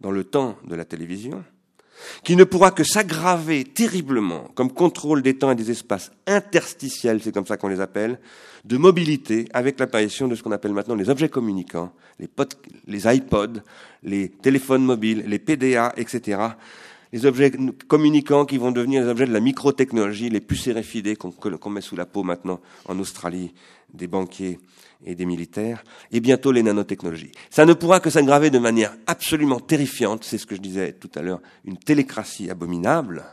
dans le temps de la télévision, qui ne pourra que s'aggraver terriblement comme contrôle des temps et des espaces interstitiels, c'est comme ça qu'on les appelle, de mobilité avec l'apparition de ce qu'on appelle maintenant les objets communicants, les, iPods, les téléphones mobiles, les PDA, etc. Les objets communicants qui vont devenir les objets de la microtechnologie, les puces qu'on met sous la peau maintenant en Australie des banquiers et des militaires, et bientôt les nanotechnologies. Ça ne pourra que s'aggraver de manière absolument terrifiante, c'est ce que je disais tout à l'heure, une télécratie abominable,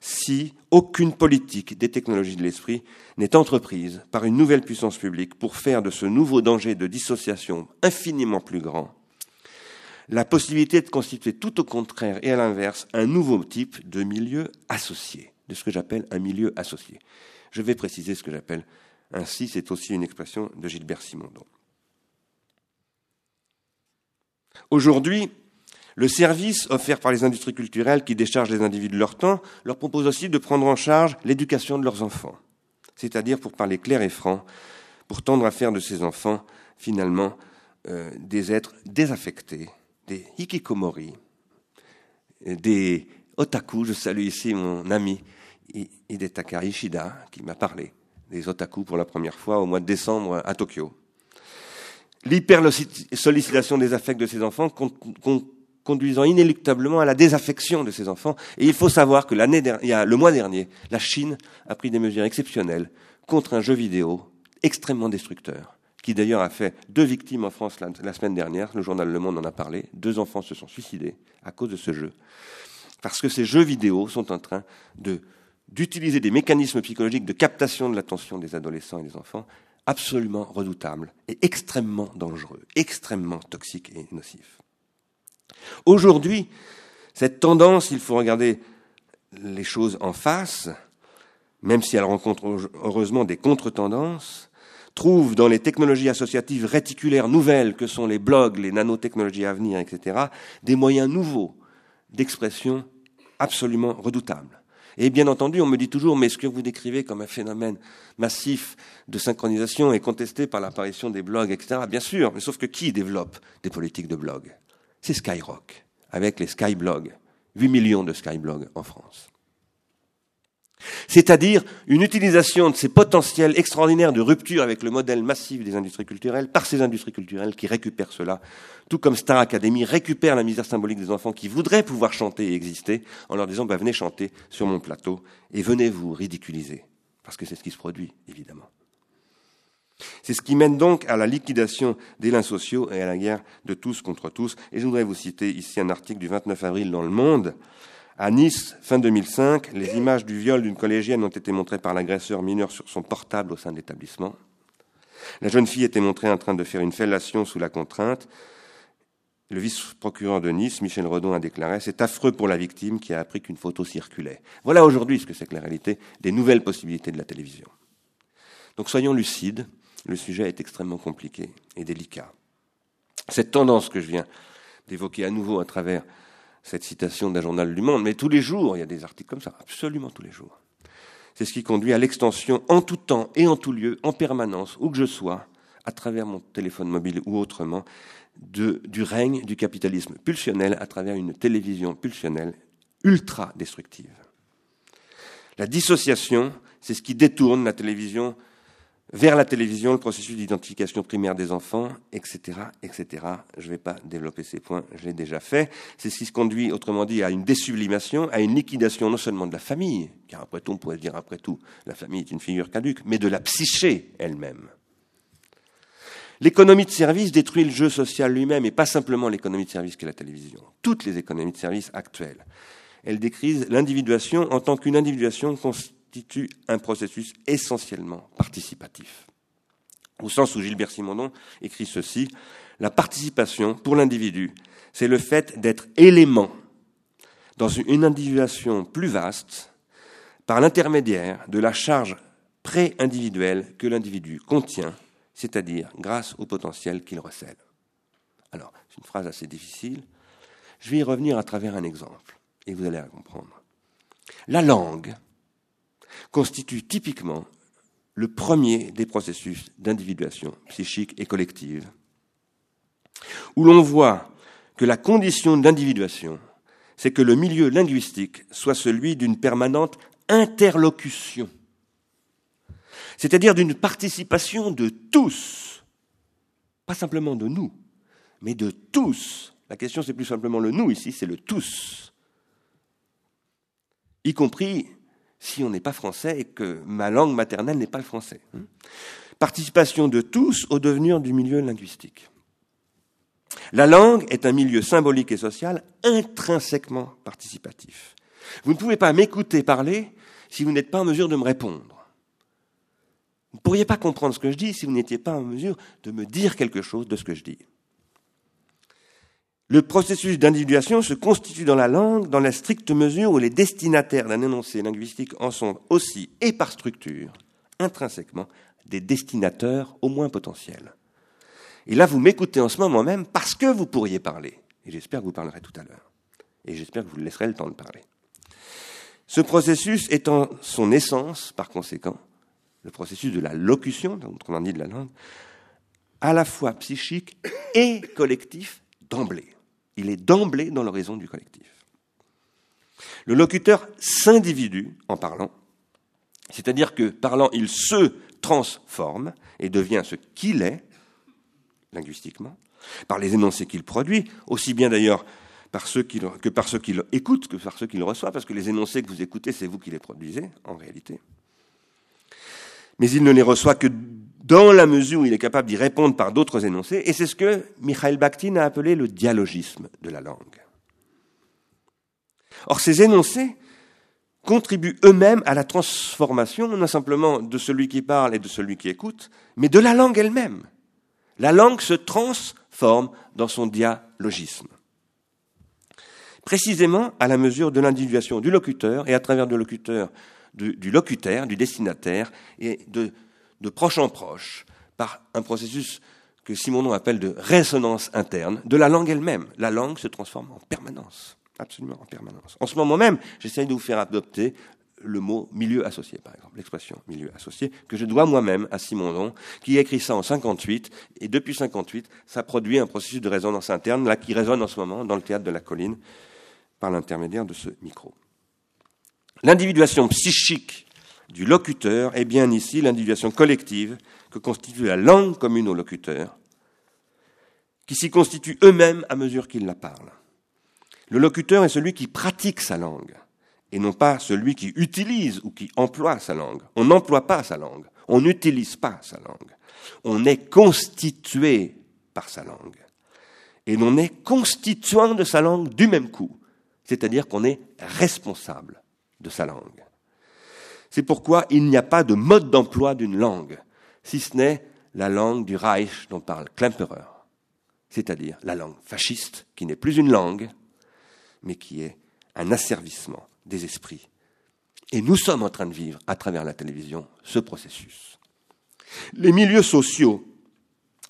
si aucune politique des technologies de l'esprit n'est entreprise par une nouvelle puissance publique pour faire de ce nouveau danger de dissociation infiniment plus grand la possibilité de constituer tout au contraire et à l'inverse un nouveau type de milieu associé, de ce que j'appelle un milieu associé. Je vais préciser ce que j'appelle ainsi, c'est aussi une expression de Gilbert Simondon. Aujourd'hui, le service offert par les industries culturelles qui déchargent les individus de leur temps leur propose aussi de prendre en charge l'éducation de leurs enfants. C'est-à-dire, pour parler clair et franc, pour tendre à faire de ces enfants, finalement, euh, des êtres désaffectés, des hikikomori, des otaku. Je salue ici mon ami Hidetaka Ishida qui m'a parlé des otaku pour la première fois au mois de décembre à Tokyo. L'hyper-sollicitation des affects de ces enfants conduisant inéluctablement à la désaffection de ces enfants. Et il faut savoir que l'année le mois dernier, la Chine a pris des mesures exceptionnelles contre un jeu vidéo extrêmement destructeur qui d'ailleurs a fait deux victimes en France la, semaine dernière. Le journal Le Monde en a parlé. Deux enfants se sont suicidés à cause de ce jeu. Parce que ces jeux vidéo sont en train d'utiliser des mécanismes psychologiques de captation de l'attention des adolescents et des enfants absolument redoutables et extrêmement dangereux, extrêmement toxiques et nocifs. Aujourd'hui, cette tendance, il faut regarder les choses en face, même si elle rencontre heureusement des contre-tendances, trouve dans les technologies associatives réticulaires nouvelles que sont les blogs, les nanotechnologies à venir, etc., des moyens nouveaux d'expression absolument redoutable. Et bien entendu, on me dit toujours, mais ce que vous décrivez comme un phénomène massif de synchronisation est contesté par l'apparition des blogs, etc. Bien sûr, mais sauf que qui développe des politiques de blog C'est Skyrock, avec les Skyblogs. 8 millions de Skyblogs en France. C'est-à-dire une utilisation de ces potentiels extraordinaires de rupture avec le modèle massif des industries culturelles par ces industries culturelles qui récupèrent cela, tout comme Star Academy récupère la misère symbolique des enfants qui voudraient pouvoir chanter et exister en leur disant bah, venez chanter sur mon plateau et venez vous ridiculiser, parce que c'est ce qui se produit, évidemment. C'est ce qui mène donc à la liquidation des liens sociaux et à la guerre de tous contre tous. Et je voudrais vous citer ici un article du 29 avril dans Le Monde, à Nice, fin 2005, les images du viol d'une collégienne ont été montrées par l'agresseur mineur sur son portable au sein de l'établissement. La jeune fille était montrée en train de faire une fellation sous la contrainte. Le vice-procureur de Nice, Michel Redon, a déclaré C'est affreux pour la victime qui a appris qu'une photo circulait. Voilà aujourd'hui ce que c'est que la réalité des nouvelles possibilités de la télévision. Donc soyons lucides, le sujet est extrêmement compliqué et délicat. Cette tendance que je viens d'évoquer à nouveau à travers cette citation d'un journal du Monde, mais tous les jours, il y a des articles comme ça, absolument tous les jours. C'est ce qui conduit à l'extension en tout temps et en tout lieu, en permanence, où que je sois, à travers mon téléphone mobile ou autrement, du règne du capitalisme pulsionnel à travers une télévision pulsionnelle ultra destructive. La dissociation, c'est ce qui détourne la télévision vers la télévision, le processus d'identification primaire des enfants, etc., etc. Je ne vais pas développer ces points, je l'ai déjà fait. C'est ce qui se conduit, autrement dit, à une désublimation, à une liquidation non seulement de la famille, car après tout, on pourrait dire après tout, la famille est une figure caduque, mais de la psyché elle-même. L'économie de service détruit le jeu social lui-même, et pas simplement l'économie de service qu'est la télévision. Toutes les économies de service actuelles. Elles décrivent l'individuation en tant qu'une individuation constitue un processus essentiellement participatif. Au sens où Gilbert Simondon écrit ceci, la participation pour l'individu, c'est le fait d'être élément dans une individuation plus vaste par l'intermédiaire de la charge pré-individuelle que l'individu contient, c'est-à-dire grâce au potentiel qu'il recèle. Alors, c'est une phrase assez difficile. Je vais y revenir à travers un exemple, et vous allez la comprendre. La langue constitue typiquement le premier des processus d'individuation psychique et collective, où l'on voit que la condition d'individuation, c'est que le milieu linguistique soit celui d'une permanente interlocution, c'est-à-dire d'une participation de tous, pas simplement de nous, mais de tous. La question, c'est plus simplement le nous ici, c'est le tous, y compris si on n'est pas français et que ma langue maternelle n'est pas le français. Hein. Participation de tous au devenir du milieu linguistique. La langue est un milieu symbolique et social intrinsèquement participatif. Vous ne pouvez pas m'écouter parler si vous n'êtes pas en mesure de me répondre. Vous ne pourriez pas comprendre ce que je dis si vous n'étiez pas en mesure de me dire quelque chose de ce que je dis. Le processus d'individuation se constitue dans la langue dans la stricte mesure où les destinataires d'un énoncé linguistique en sont aussi, et par structure, intrinsèquement, des destinateurs au moins potentiels. Et là, vous m'écoutez en ce moment même parce que vous pourriez parler. Et j'espère que vous parlerez tout à l'heure. Et j'espère que vous laisserez le temps de parler. Ce processus en son essence, par conséquent, le processus de la locution, on dit de la langue, à la fois psychique et collectif d'emblée. Il est d'emblée dans l'horizon du collectif. Le locuteur s'individue en parlant, c'est-à-dire que parlant, il se transforme et devient ce qu'il est, linguistiquement, par les énoncés qu'il produit, aussi bien d'ailleurs par ceux que par ceux qui l'écoutent que par ceux qui le reçoivent, parce que les énoncés que vous écoutez, c'est vous qui les produisez, en réalité. Mais il ne les reçoit que dans la mesure où il est capable d'y répondre par d'autres énoncés, et c'est ce que Mikhail Bakhtin a appelé le dialogisme de la langue. Or, ces énoncés contribuent eux-mêmes à la transformation, non simplement de celui qui parle et de celui qui écoute, mais de la langue elle-même. La langue se transforme dans son dialogisme. Précisément à la mesure de l'individuation du locuteur et à travers du locuteur, du, du locutaire, du destinataire et de de proche en proche, par un processus que Simonon appelle de résonance interne, de la langue elle-même. La langue se transforme en permanence. absolument en permanence. En ce moment même, j'essaye de vous faire adopter le mot milieu associé, par exemple, l'expression milieu associé, que je dois moi-même à Simondon, qui écrit ça en 58, et depuis 58, ça produit un processus de résonance interne, là, qui résonne en ce moment dans le théâtre de la colline, par l'intermédiaire de ce micro. L'individuation psychique du locuteur est bien ici l'individuation collective que constitue la langue commune au locuteur, qui s'y constituent eux-mêmes à mesure qu'ils la parlent. Le locuteur est celui qui pratique sa langue et non pas celui qui utilise ou qui emploie sa langue. On n'emploie pas sa langue, on n'utilise pas sa langue. On est constitué par sa langue. Et l'on est constituant de sa langue du même coup, c'est-à-dire qu'on est responsable de sa langue. C'est pourquoi il n'y a pas de mode d'emploi d'une langue, si ce n'est la langue du Reich dont parle Klemperer, c'est-à-dire la langue fasciste, qui n'est plus une langue, mais qui est un asservissement des esprits. Et nous sommes en train de vivre, à travers la télévision, ce processus. Les milieux sociaux,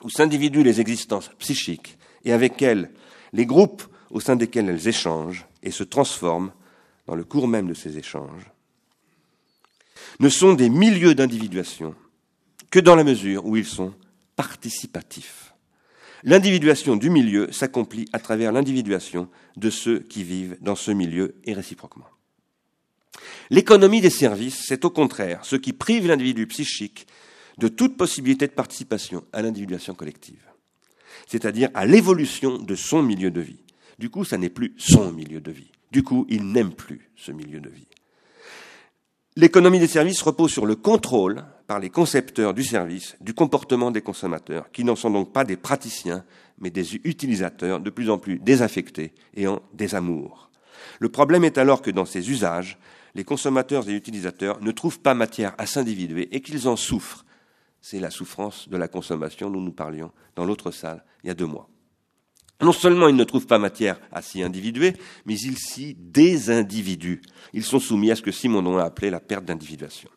où s'individuent les existences psychiques, et avec elles les groupes au sein desquels elles échangent et se transforment dans le cours même de ces échanges, ne sont des milieux d'individuation que dans la mesure où ils sont participatifs. L'individuation du milieu s'accomplit à travers l'individuation de ceux qui vivent dans ce milieu et réciproquement. L'économie des services, c'est au contraire ce qui prive l'individu psychique de toute possibilité de participation à l'individuation collective, c'est-à-dire à, l'évolution de son milieu de vie. Du coup, ça n'est plus son milieu de vie. Du coup, il n'aime plus ce milieu de vie. L'économie des services repose sur le contrôle par les concepteurs du service du comportement des consommateurs, qui n'en sont donc pas des praticiens, mais des utilisateurs de plus en plus désaffectés et en désamour. Le problème est alors que dans ces usages, les consommateurs et utilisateurs ne trouvent pas matière à s'individuer et qu'ils en souffrent. C'est la souffrance de la consommation dont nous parlions dans l'autre salle il y a deux mois. Non seulement ils ne trouvent pas matière à s'y individuer, mais ils s'y désindividuent. Ils sont soumis à ce que Simondon a appelé la perte d'individuation.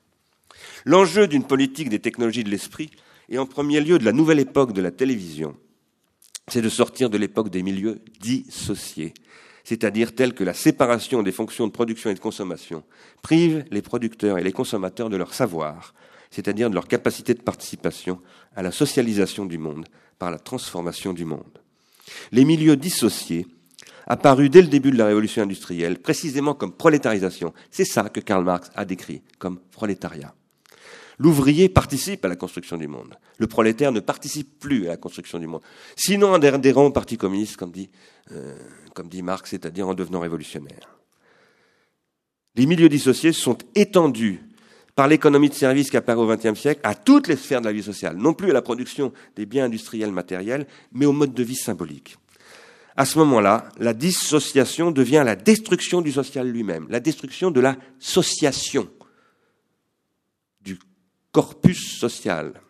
L'enjeu d'une politique des technologies de l'esprit, et en premier lieu de la nouvelle époque de la télévision, c'est de sortir de l'époque des milieux dissociés, c'est-à-dire tels que la séparation des fonctions de production et de consommation, prive les producteurs et les consommateurs de leur savoir, c'est-à-dire de leur capacité de participation à la socialisation du monde par la transformation du monde. Les milieux dissociés, apparus dès le début de la révolution industrielle, précisément comme prolétarisation, c'est ça que Karl Marx a décrit comme prolétariat. L'ouvrier participe à la construction du monde. Le prolétaire ne participe plus à la construction du monde. Sinon, en adhérant au Parti communiste, comme dit, euh, comme dit Marx, c'est-à-dire en devenant révolutionnaire. Les milieux dissociés sont étendus par l'économie de services qui apparaît au XXe siècle à toutes les sphères de la vie sociale, non plus à la production des biens industriels matériels, mais au mode de vie symbolique. À ce moment-là, la dissociation devient la destruction du social lui-même, la destruction de la sociation corpus social,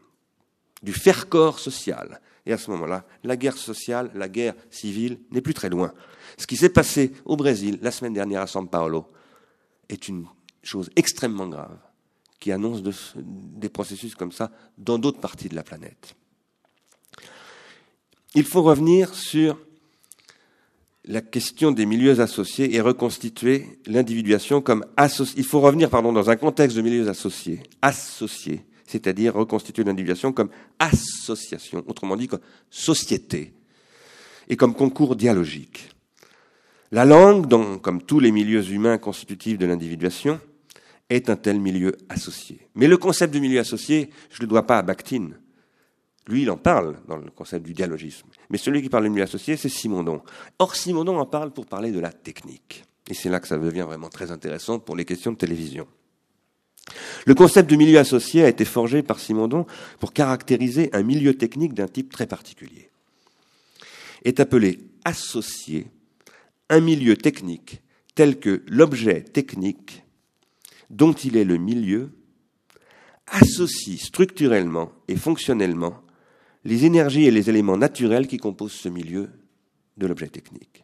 du faire-corps social. Et à ce moment-là, la guerre sociale, la guerre civile n'est plus très loin. Ce qui s'est passé au Brésil la semaine dernière à São Paulo est une chose extrêmement grave qui annonce des processus comme ça dans d'autres parties de la planète. Il faut revenir sur la question des milieux associés et reconstituer l'individuation comme associé. Il faut revenir, pardon, dans un contexte de milieux associés, associés, c'est-à-dire reconstituer l'individuation comme association, autrement dit comme société, et comme concours dialogique. La langue, comme tous les milieux humains constitutifs de l'individuation, est un tel milieu associé. Mais le concept de milieu associé, je ne le dois pas à Bakhtin, lui, il en parle dans le concept du dialogisme. Mais celui qui parle du milieu associé, c'est Simondon. Or, Simondon en parle pour parler de la technique. Et c'est là que ça devient vraiment très intéressant pour les questions de télévision. Le concept de milieu associé a été forgé par Simondon pour caractériser un milieu technique d'un type très particulier. Est appelé associé un milieu technique tel que l'objet technique dont il est le milieu associe structurellement et fonctionnellement les énergies et les éléments naturels qui composent ce milieu de l'objet technique.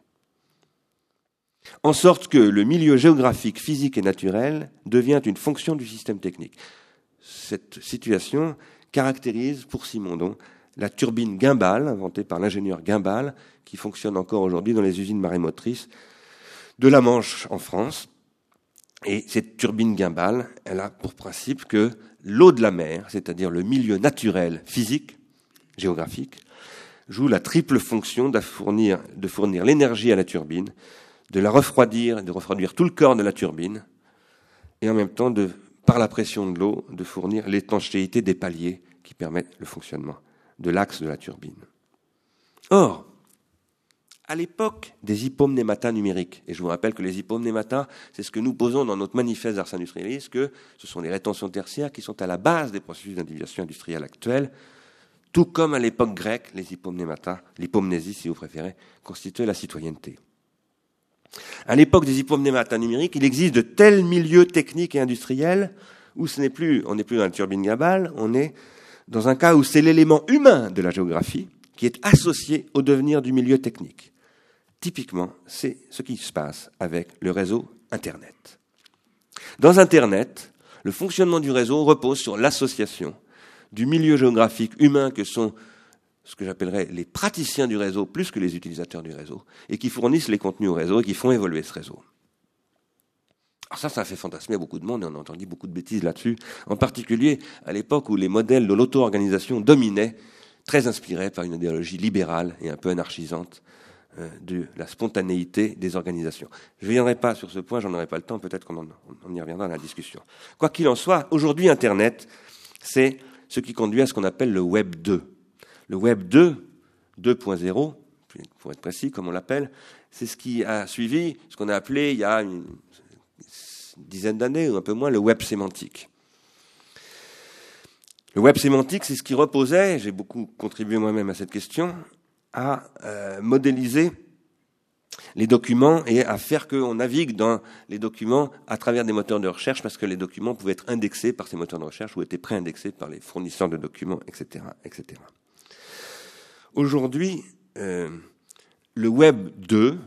En sorte que le milieu géographique, physique et naturel devient une fonction du système technique. Cette situation caractérise pour Simondon la turbine Gimbal, inventée par l'ingénieur Gimbal, qui fonctionne encore aujourd'hui dans les usines marémotrices de la Manche en France. Et cette turbine gimbal, elle a pour principe que l'eau de la mer, c'est-à-dire le milieu naturel, physique, géographique, joue la triple fonction de fournir, de fournir l'énergie à la turbine, de la refroidir, de refroidir tout le corps de la turbine, et en même temps, par la pression de l'eau, de fournir l'étanchéité des paliers qui permettent le fonctionnement de l'axe de la turbine. Or, à l'époque des hypomnématas numériques, et je vous rappelle que les hypomnématas, c'est ce que nous posons dans notre manifeste d'Ars Industrialis, que ce sont les rétentions tertiaires qui sont à la base des processus d'individuation industrielle actuels, tout comme à l'époque grecque, les hypomnématas, l'hypomnésie si vous préférez, constituaient la citoyenneté. À l'époque des hypomnématas numériques, il existe de tels milieux techniques et industriels où ce n'est plus, on n'est plus dans la turbine gabale, on est dans un cas où c'est l'élément humain de la géographie qui est associé au devenir du milieu technique. Typiquement, c'est ce qui se passe avec le réseau Internet. Dans Internet, le fonctionnement du réseau repose sur l'association du milieu géographique humain que sont ce que j'appellerais les praticiens du réseau plus que les utilisateurs du réseau, et qui fournissent les contenus au réseau et qui font évoluer ce réseau. Alors ça, ça a fait fantasmer beaucoup de monde et on a entendu beaucoup de bêtises là-dessus, en particulier à l'époque où les modèles de l'auto-organisation dominaient, très inspirés par une idéologie libérale et un peu anarchisante de la spontanéité des organisations. Je ne reviendrai pas sur ce point, j'en aurai pas le temps, peut-être qu'on on y reviendra dans la discussion. Quoi qu'il en soit, aujourd'hui, Internet, c'est ce qui conduit à ce qu'on appelle le Web 2. Le Web 2, 2.0, pour être précis, comme on l'appelle, c'est ce qui a suivi ce qu'on a appelé il y a une dizaine d'années ou un peu moins le web sémantique. Le web sémantique, c'est ce qui reposait, j'ai beaucoup contribué moi-même à cette question, à euh, modéliser les documents et à faire qu'on navigue dans les documents à travers des moteurs de recherche parce que les documents pouvaient être indexés par ces moteurs de recherche ou étaient préindexés par les fournisseurs de documents, etc. etc. Aujourd'hui, euh, le Web 2,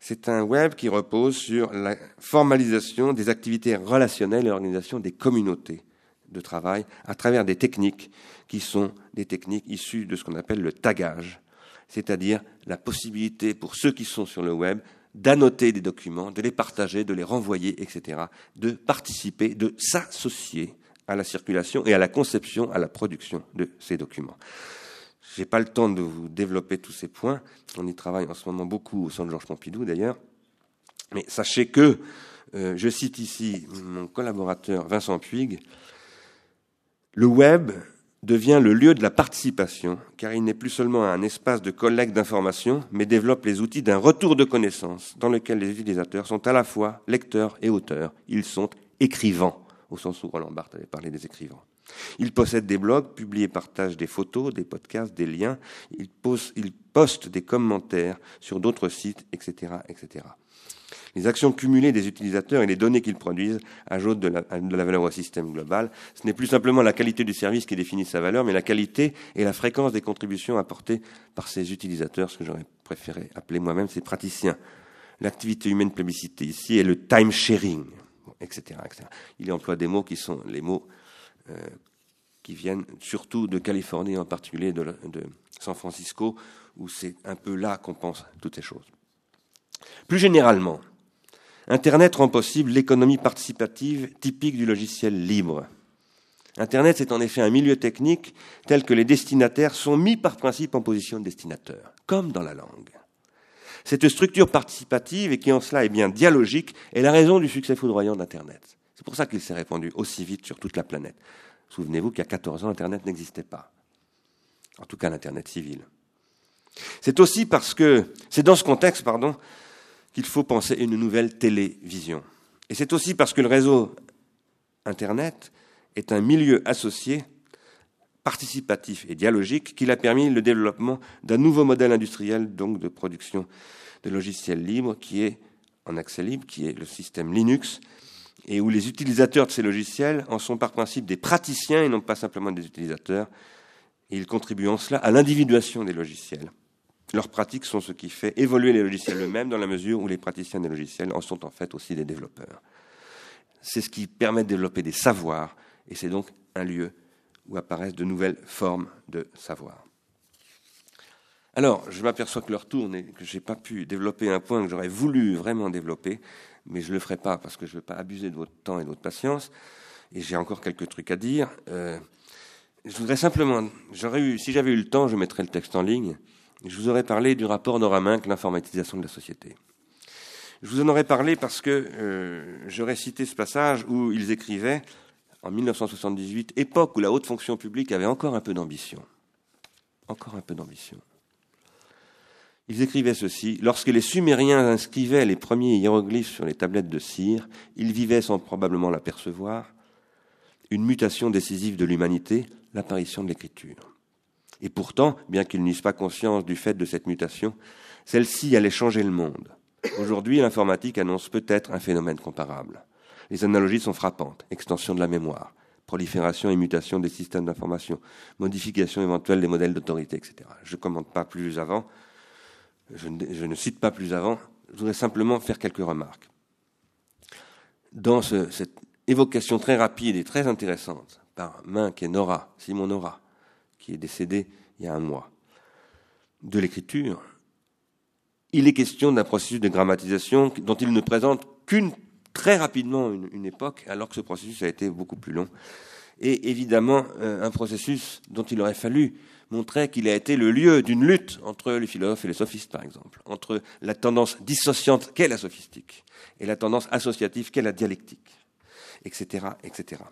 c'est un web qui repose sur la formalisation des activités relationnelles et l'organisation des communautés de travail à travers des techniques qui sont des techniques issues de ce qu'on appelle le tagage, c'est-à-dire la possibilité pour ceux qui sont sur le web d'annoter des documents, de les partager, de les renvoyer, etc., de participer, de s'associer à la circulation et à la conception, à la production de ces documents. Je n'ai pas le temps de vous développer tous ces points. On y travaille en ce moment beaucoup au Centre Georges Pompidou d'ailleurs. Mais sachez que, euh, je cite ici mon collaborateur Vincent Puig, le web devient le lieu de la participation, car il n'est plus seulement un espace de collecte d'informations, mais développe les outils d'un retour de connaissances, dans lequel les utilisateurs sont à la fois lecteurs et auteurs. Ils sont écrivants, au sens où Roland Barthes avait parlé des écrivains. Ils possèdent des blogs, publient et partagent des photos, des podcasts, des liens. Ils, postent des commentaires sur d'autres sites, etc., etc. Les actions cumulées des utilisateurs et les données qu'ils produisent ajoutent de la, valeur au système global. Ce n'est plus simplement la qualité du service qui définit sa valeur, mais la qualité et la fréquence des contributions apportées par ces utilisateurs, ce que j'aurais préféré appeler moi-même ces praticiens. L'activité humaine plébiscitée ici est le time sharing, etc., etc. Il emploie des mots qui sont les mots euh, qui viennent surtout de Californie, en particulier de San Francisco, où c'est un peu là qu'on pense toutes ces choses. Plus généralement, Internet rend possible l'économie participative typique du logiciel libre. Internet, c'est en effet un milieu technique tel que les destinataires sont mis par principe en position de destinataire, comme dans la langue. Cette structure participative, et qui en cela est bien dialogique, est la raison du succès foudroyant d'Internet. C'est pour ça qu'il s'est répandu aussi vite sur toute la planète. Souvenez-vous qu'il y a 14 ans, Internet n'existait pas. En tout cas, l'Internet civil. C'est aussi parce que, c'est dans ce contexte, pardon, qu'il faut penser une nouvelle télévision. Et c'est aussi parce que le réseau Internet est un milieu associé, participatif et dialogique, qu'il a permis le développement d'un nouveau modèle industriel, donc de production de logiciels libres, qui est en accès libre, qui est le système Linux, et où les utilisateurs de ces logiciels en sont par principe des praticiens et non pas simplement des utilisateurs. Ils contribuent en cela à l'individuation des logiciels. Leurs pratiques sont ce qui fait évoluer les logiciels eux-mêmes dans la mesure où les praticiens des logiciels en sont en fait aussi des développeurs. C'est ce qui permet de développer des savoirs et c'est donc un lieu où apparaissent de nouvelles formes de savoir. Alors, je m'aperçois que leur tourne et que je n'ai pas pu développer un point que j'aurais voulu vraiment développer, mais je ne le ferai pas parce que je ne veux pas abuser de votre temps et de votre patience, et j'ai encore quelques trucs à dire. Euh, je voudrais simplement, si j'avais eu le temps, je mettrais le texte en ligne. Je vous aurais parlé du rapport Noraminck, l'informatisation de la société. Je vous en aurais parlé parce que euh, j'aurais cité ce passage où ils écrivaient, en 1978, époque où la haute fonction publique avait encore un peu d'ambition. Encore un peu d'ambition. Ils écrivaient ceci Lorsque les Sumériens inscrivaient les premiers hiéroglyphes sur les tablettes de cire, ils vivaient sans probablement l'apercevoir une mutation décisive de l'humanité, l'apparition de l'écriture. Et pourtant, bien qu'ils n'eussent pas conscience du fait de cette mutation, celle-ci allait changer le monde. Aujourd'hui, l'informatique annonce peut-être un phénomène comparable. Les analogies sont frappantes. Extension de la mémoire, prolifération et mutation des systèmes d'information, modification éventuelle des modèles d'autorité, etc. Je ne commente pas plus avant, je ne, cite pas plus avant, je voudrais simplement faire quelques remarques. Dans ce, cette évocation très rapide et très intéressante par Minck et Nora, Simon Nora, qui est décédé il y a un mois, de l'écriture, il est question d'un processus de grammatisation dont il ne présente qu'une très rapidement une, époque, alors que ce processus a été beaucoup plus long. Et évidemment, euh, un processus dont il aurait fallu montrer qu'il a été le lieu d'une lutte entre les philosophes et les sophistes, par exemple, entre la tendance dissociante qu'est la sophistique et la tendance associative qu'est la dialectique, etc., etc.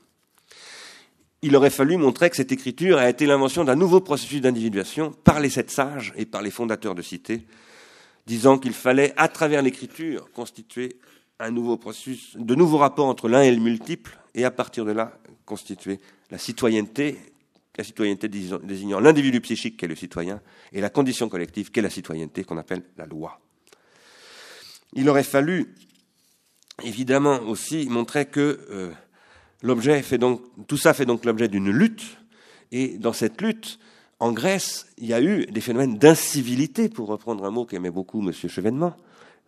Il aurait fallu montrer que cette écriture a été l'invention d'un nouveau processus d'individuation par les sept sages et par les fondateurs de cités, disant qu'il fallait, à travers l'écriture, constituer un nouveau processus, de nouveaux rapports entre l'un et le multiple, et à partir de là, constituer la citoyenneté, la citoyenneté désignant l'individu psychique qu'est le citoyen, et la condition collective qu'est la citoyenneté qu'on appelle la loi. Il aurait fallu, évidemment, aussi montrer que euh, l'objet fait donc, tout ça fait donc l'objet d'une lutte, et dans cette lutte, en Grèce, il y a eu des phénomènes d'incivilité, pour reprendre un mot qu'aimait beaucoup M. Chevènement,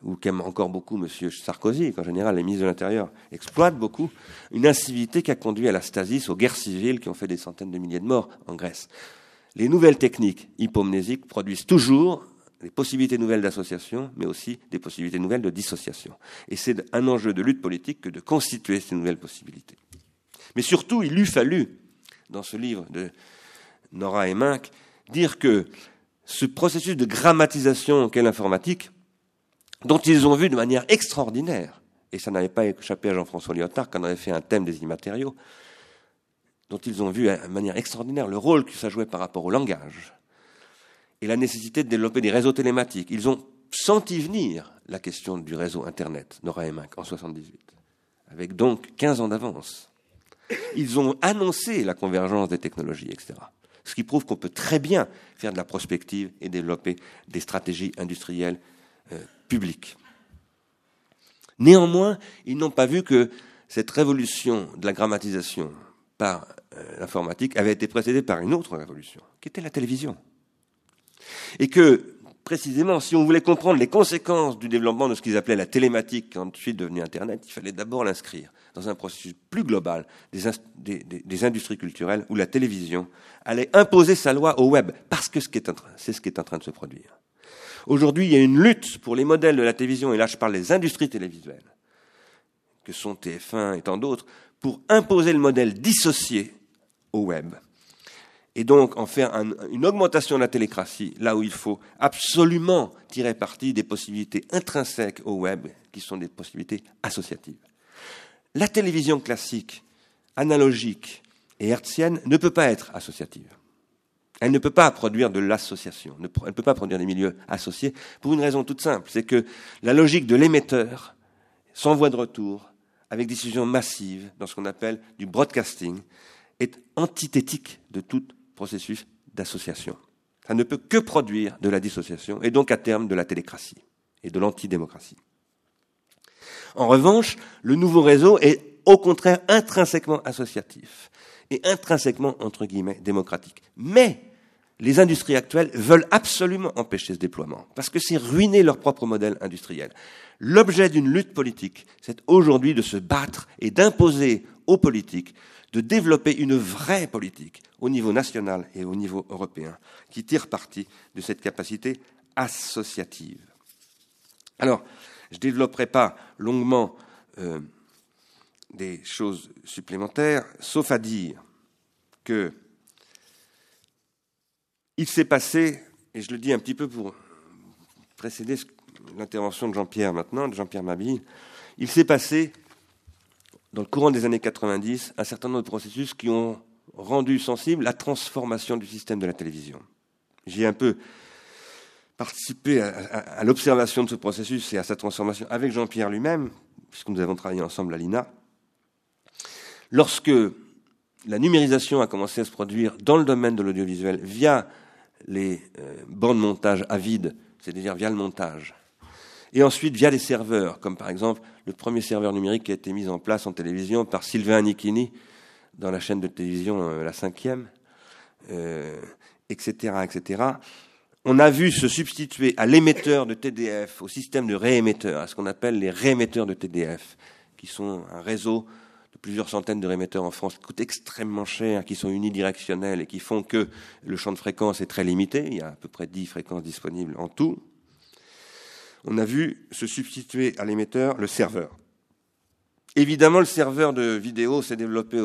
ou qu'aime encore beaucoup M. Sarkozy, qu'en général les ministres de l'Intérieur exploitent beaucoup, une incivilité qui a conduit à la stasis, aux guerres civiles qui ont fait des centaines de milliers de morts en Grèce. Les nouvelles techniques hypomnésiques produisent toujours des possibilités nouvelles d'association, mais aussi des possibilités nouvelles de dissociation. Et c'est un enjeu de lutte politique que de constituer ces nouvelles possibilités. Mais surtout, il eût fallu, dans ce livre de Nora et Minck, dire que ce processus de grammatisation qu'est l'informatique, dont ils ont vu de manière extraordinaire, et ça n'avait pas échappé à Jean-François Lyotard quand on avait fait un thème des immatériaux, dont ils ont vu de manière extraordinaire le rôle que ça jouait par rapport au langage et la nécessité de développer des réseaux télématiques. Ils ont senti venir la question du réseau Internet, Nora et Minck, en 78, avec donc 15 ans d'avance. Ils ont annoncé la convergence des technologies, etc ce qui prouve qu'on peut très bien faire de la prospective et développer des stratégies industrielles euh, publiques. Néanmoins, ils n'ont pas vu que cette révolution de la grammatisation par euh, l'informatique avait été précédée par une autre révolution, qui était la télévision. Et que, précisément, si on voulait comprendre les conséquences du développement de ce qu'ils appelaient la télématique, qui ensuite devenu Internet, il fallait d'abord l'inscrire dans un processus plus global des, industries culturelles où la télévision allait imposer sa loi au web, parce que c'est ce qui est en train de se produire. Aujourd'hui, il y a une lutte pour les modèles de la télévision, et là je parle des industries télévisuelles, que sont TF1 et tant d'autres, pour imposer le modèle dissocié au web. Et donc en faire un, une augmentation de la télécratie, là où il faut absolument tirer parti des possibilités intrinsèques au web, qui sont des possibilités associatives. La télévision classique, analogique et hertzienne ne peut pas être associative. Elle ne peut pas produire de l'association, elle ne peut pas produire des milieux associés pour une raison toute simple, c'est que la logique de l'émetteur, sans voie de retour, avec diffusion massive, dans ce qu'on appelle du broadcasting, est antithétique de tout processus d'association. Ça ne peut que produire de la dissociation et donc à terme de la télécratie et de l'antidémocratie. En revanche, le nouveau réseau est au contraire intrinsèquement associatif et intrinsèquement, entre guillemets, démocratique. Mais les industries actuelles veulent absolument empêcher ce déploiement, parce que c'est ruiner leur propre modèle industriel. L'objet d'une lutte politique, c'est aujourd'hui de se battre et d'imposer aux politiques de développer une vraie politique au niveau national et au niveau européen qui tire parti de cette capacité associative. Alors, je ne développerai pas longuement euh, des choses supplémentaires, sauf à dire que il s'est passé, et je le dis un petit peu pour précéder l'intervention de Jean-Pierre maintenant, de Jean-Pierre Mabille, il s'est passé, dans le courant des années 90, un certain nombre de processus qui ont rendu sensible la transformation du système de la télévision. J'ai un peu participé à, l'observation de ce processus et à sa transformation avec Jean-Pierre lui-même, puisque nous avons travaillé ensemble à l'INA. Lorsque la numérisation a commencé à se produire dans le domaine de l'audiovisuel via les euh, bandes de montage à vide, c'est-à-dire via le montage, et ensuite via des serveurs, comme par exemple le premier serveur numérique qui a été mis en place en télévision par Sylvain Nicchini dans la chaîne de télévision euh, La Cinquième, etc., euh, etc. On a vu se substituer à l'émetteur de TDF, au système de réémetteurs, à ce qu'on appelle les réémetteurs de TDF, qui sont un réseau plusieurs centaines de rémetteurs en France qui coûtent extrêmement cher, qui sont unidirectionnels et qui font que le champ de fréquence est très limité. Il y a à peu près 10 fréquences disponibles en tout. On a vu se substituer à l'émetteur le serveur. Évidemment, le serveur de vidéo s'est développé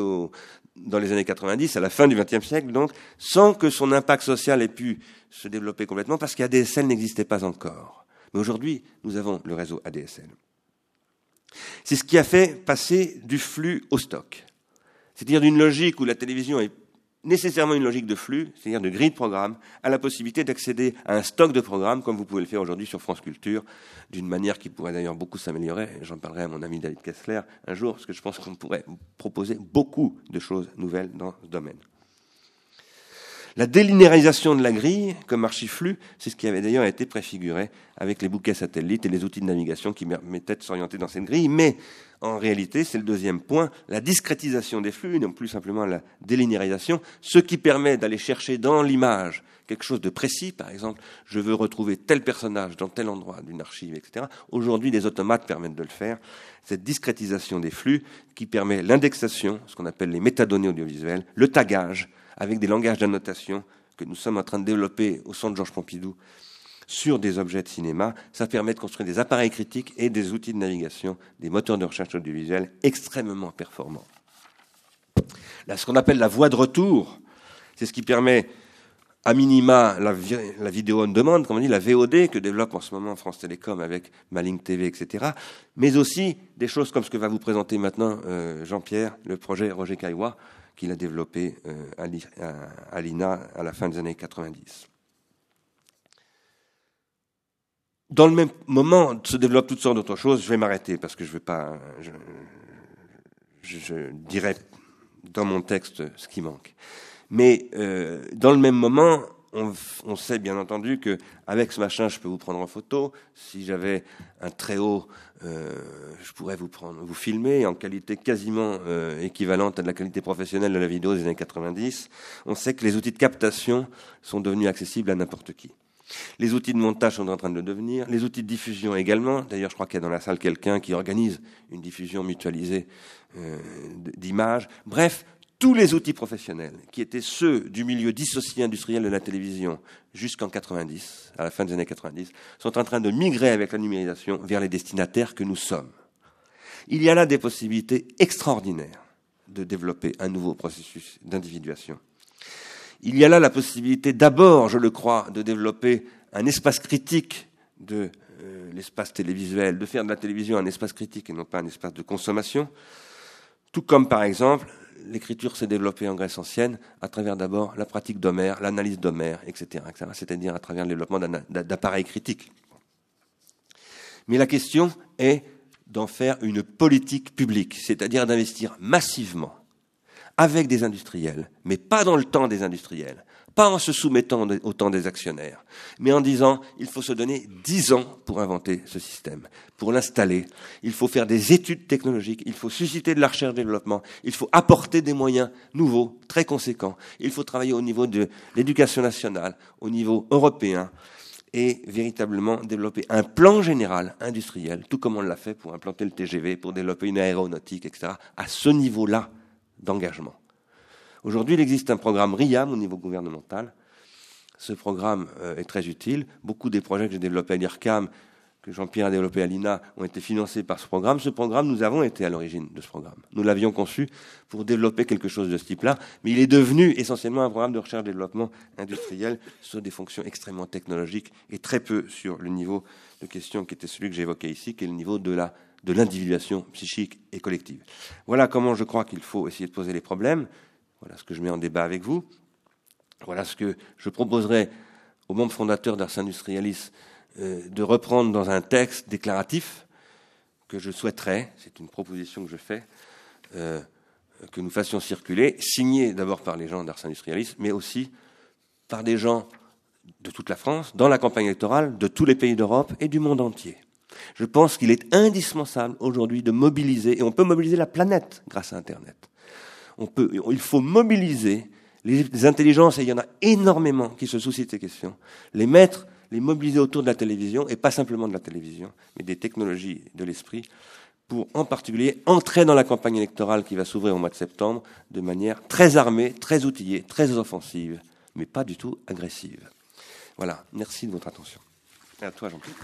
dans les années 90, à la fin du XXe siècle, donc, sans que son impact social ait pu se développer complètement, parce qu'ADSL n'existait pas encore. Mais aujourd'hui, nous avons le réseau ADSL. C'est ce qui a fait passer du flux au stock. C'est-à-dire d'une logique où la télévision est nécessairement une logique de flux, c'est-à-dire de grille de programme, à la possibilité d'accéder à un stock de programmes, comme vous pouvez le faire aujourd'hui sur France Culture, d'une manière qui pourrait d'ailleurs beaucoup s'améliorer. J'en parlerai à mon ami David Kessler un jour, parce que je pense qu'on pourrait proposer beaucoup de choses nouvelles dans ce domaine. La délinéarisation de la grille comme archiflux, c'est ce qui avait d'ailleurs été préfiguré avec les bouquets satellites et les outils de navigation qui permettaient de s'orienter dans cette grille. Mais en réalité, c'est le deuxième point, la discrétisation des flux, non plus simplement la délinéarisation, ce qui permet d'aller chercher dans l'image quelque chose de précis, par exemple, je veux retrouver tel personnage dans tel endroit d'une archive, etc. Aujourd'hui, les automates permettent de le faire. Cette discrétisation des flux qui permet l'indexation, ce qu'on appelle les métadonnées audiovisuelles, le tagage, avec des langages d'annotation que nous sommes en train de développer au centre Georges Pompidou sur des objets de cinéma. Ça permet de construire des appareils critiques et des outils de navigation, des moteurs de recherche audiovisuelle extrêmement performants. Ce qu'on appelle la voie de retour, c'est ce qui permet à minima la, vidéo on demande, comme on dit, la VOD que développe en ce moment France Télécom avec Maling TV, etc. Mais aussi des choses comme ce que va vous présenter maintenant euh, Jean-Pierre, le projet Roger Caillois, qu'il a développé euh, à l'INA à la fin des années 90. Dans le même moment se développent toutes sortes d'autres choses. Je vais m'arrêter parce que je vais pas. Je, je, dirai dans mon texte ce qui manque. Mais euh, dans le même moment, on, sait bien entendu que avec ce machin, je peux vous prendre en photo. Si j'avais un très haut, euh, je pourrais vous prendre, vous filmer en qualité quasiment euh, équivalente à de la qualité professionnelle de la vidéo des années 90. On sait que les outils de captation sont devenus accessibles à n'importe qui. Les outils de montage sont en train de le devenir, les outils de diffusion également. D'ailleurs, je crois qu'il y a dans la salle quelqu'un qui organise une diffusion mutualisée euh, d'images. Bref, tous les outils professionnels, qui étaient ceux du milieu dissocié industriel de la télévision jusqu'en 90, à la fin des années 90, sont en train de migrer avec la numérisation vers les destinataires que nous sommes. Il y a là des possibilités extraordinaires de développer un nouveau processus d'individuation. Il y a là la possibilité d'abord, je le crois, de développer un espace critique de euh, l'espace télévisuel, de faire de la télévision un espace critique et non pas un espace de consommation, tout comme par exemple l'écriture s'est développée en Grèce ancienne à travers d'abord la pratique d'Homère, l'analyse d'Homère, etc., c'est-à-dire à travers le développement d'appareils critiques. Mais la question est d'en faire une politique publique, c'est-à-dire d'investir massivement avec des industriels, mais pas dans le temps des industriels, pas en se soumettant au temps des actionnaires, mais en disant il faut se donner dix ans pour inventer ce système, pour l'installer. Il faut faire des études technologiques, il faut susciter de la recherche-développement, il faut apporter des moyens nouveaux, très conséquents. Il faut travailler au niveau de l'éducation nationale, au niveau européen. et véritablement développer un plan général industriel, tout comme on l'a fait pour implanter le TGV, pour développer une aéronautique, etc., à ce niveau-là d'engagement. Aujourd'hui, il existe un programme RIAM au niveau gouvernemental. Ce programme euh, est très utile. Beaucoup des projets que j'ai développés à l'IRCAM que Jean-Pierre a développé à l'INA ont été financés par ce programme. Ce programme, nous avons été à l'origine de ce programme. Nous l'avions conçu pour développer quelque chose de ce type-là, mais il est devenu essentiellement un programme de recherche-développement industriel sur des fonctions extrêmement technologiques et très peu sur le niveau de question qui était celui que j'évoquais ici, qui est le niveau de la de l'individuation psychique et collective. Voilà comment je crois qu'il faut essayer de poser les problèmes. Voilà ce que je mets en débat avec vous. Voilà ce que je proposerai aux membres fondateurs d'Ars Industrialis euh, de reprendre dans un texte déclaratif que je souhaiterais, c'est une proposition que je fais, euh, que nous fassions circuler, signé d'abord par les gens d'Ars Industrialis, mais aussi par des gens de toute la France, dans la campagne électorale, de tous les pays d'Europe et du monde entier. Je pense qu'il est indispensable aujourd'hui de mobiliser, et on peut mobiliser la planète grâce à Internet. Il faut mobiliser les intelligences, et il y en a énormément qui se soucient de ces questions, les mettre les mobiliser autour de la télévision, et pas simplement de la télévision, mais des technologies de l'esprit, pour en particulier entrer dans la campagne électorale qui va s'ouvrir au mois de septembre de manière très armée, très outillée, très offensive, mais pas du tout agressive. Voilà, merci de votre attention. Et à toi, Jean-Pierre.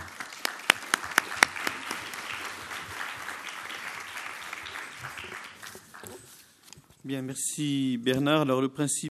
Bien, merci Bernard. Alors le principe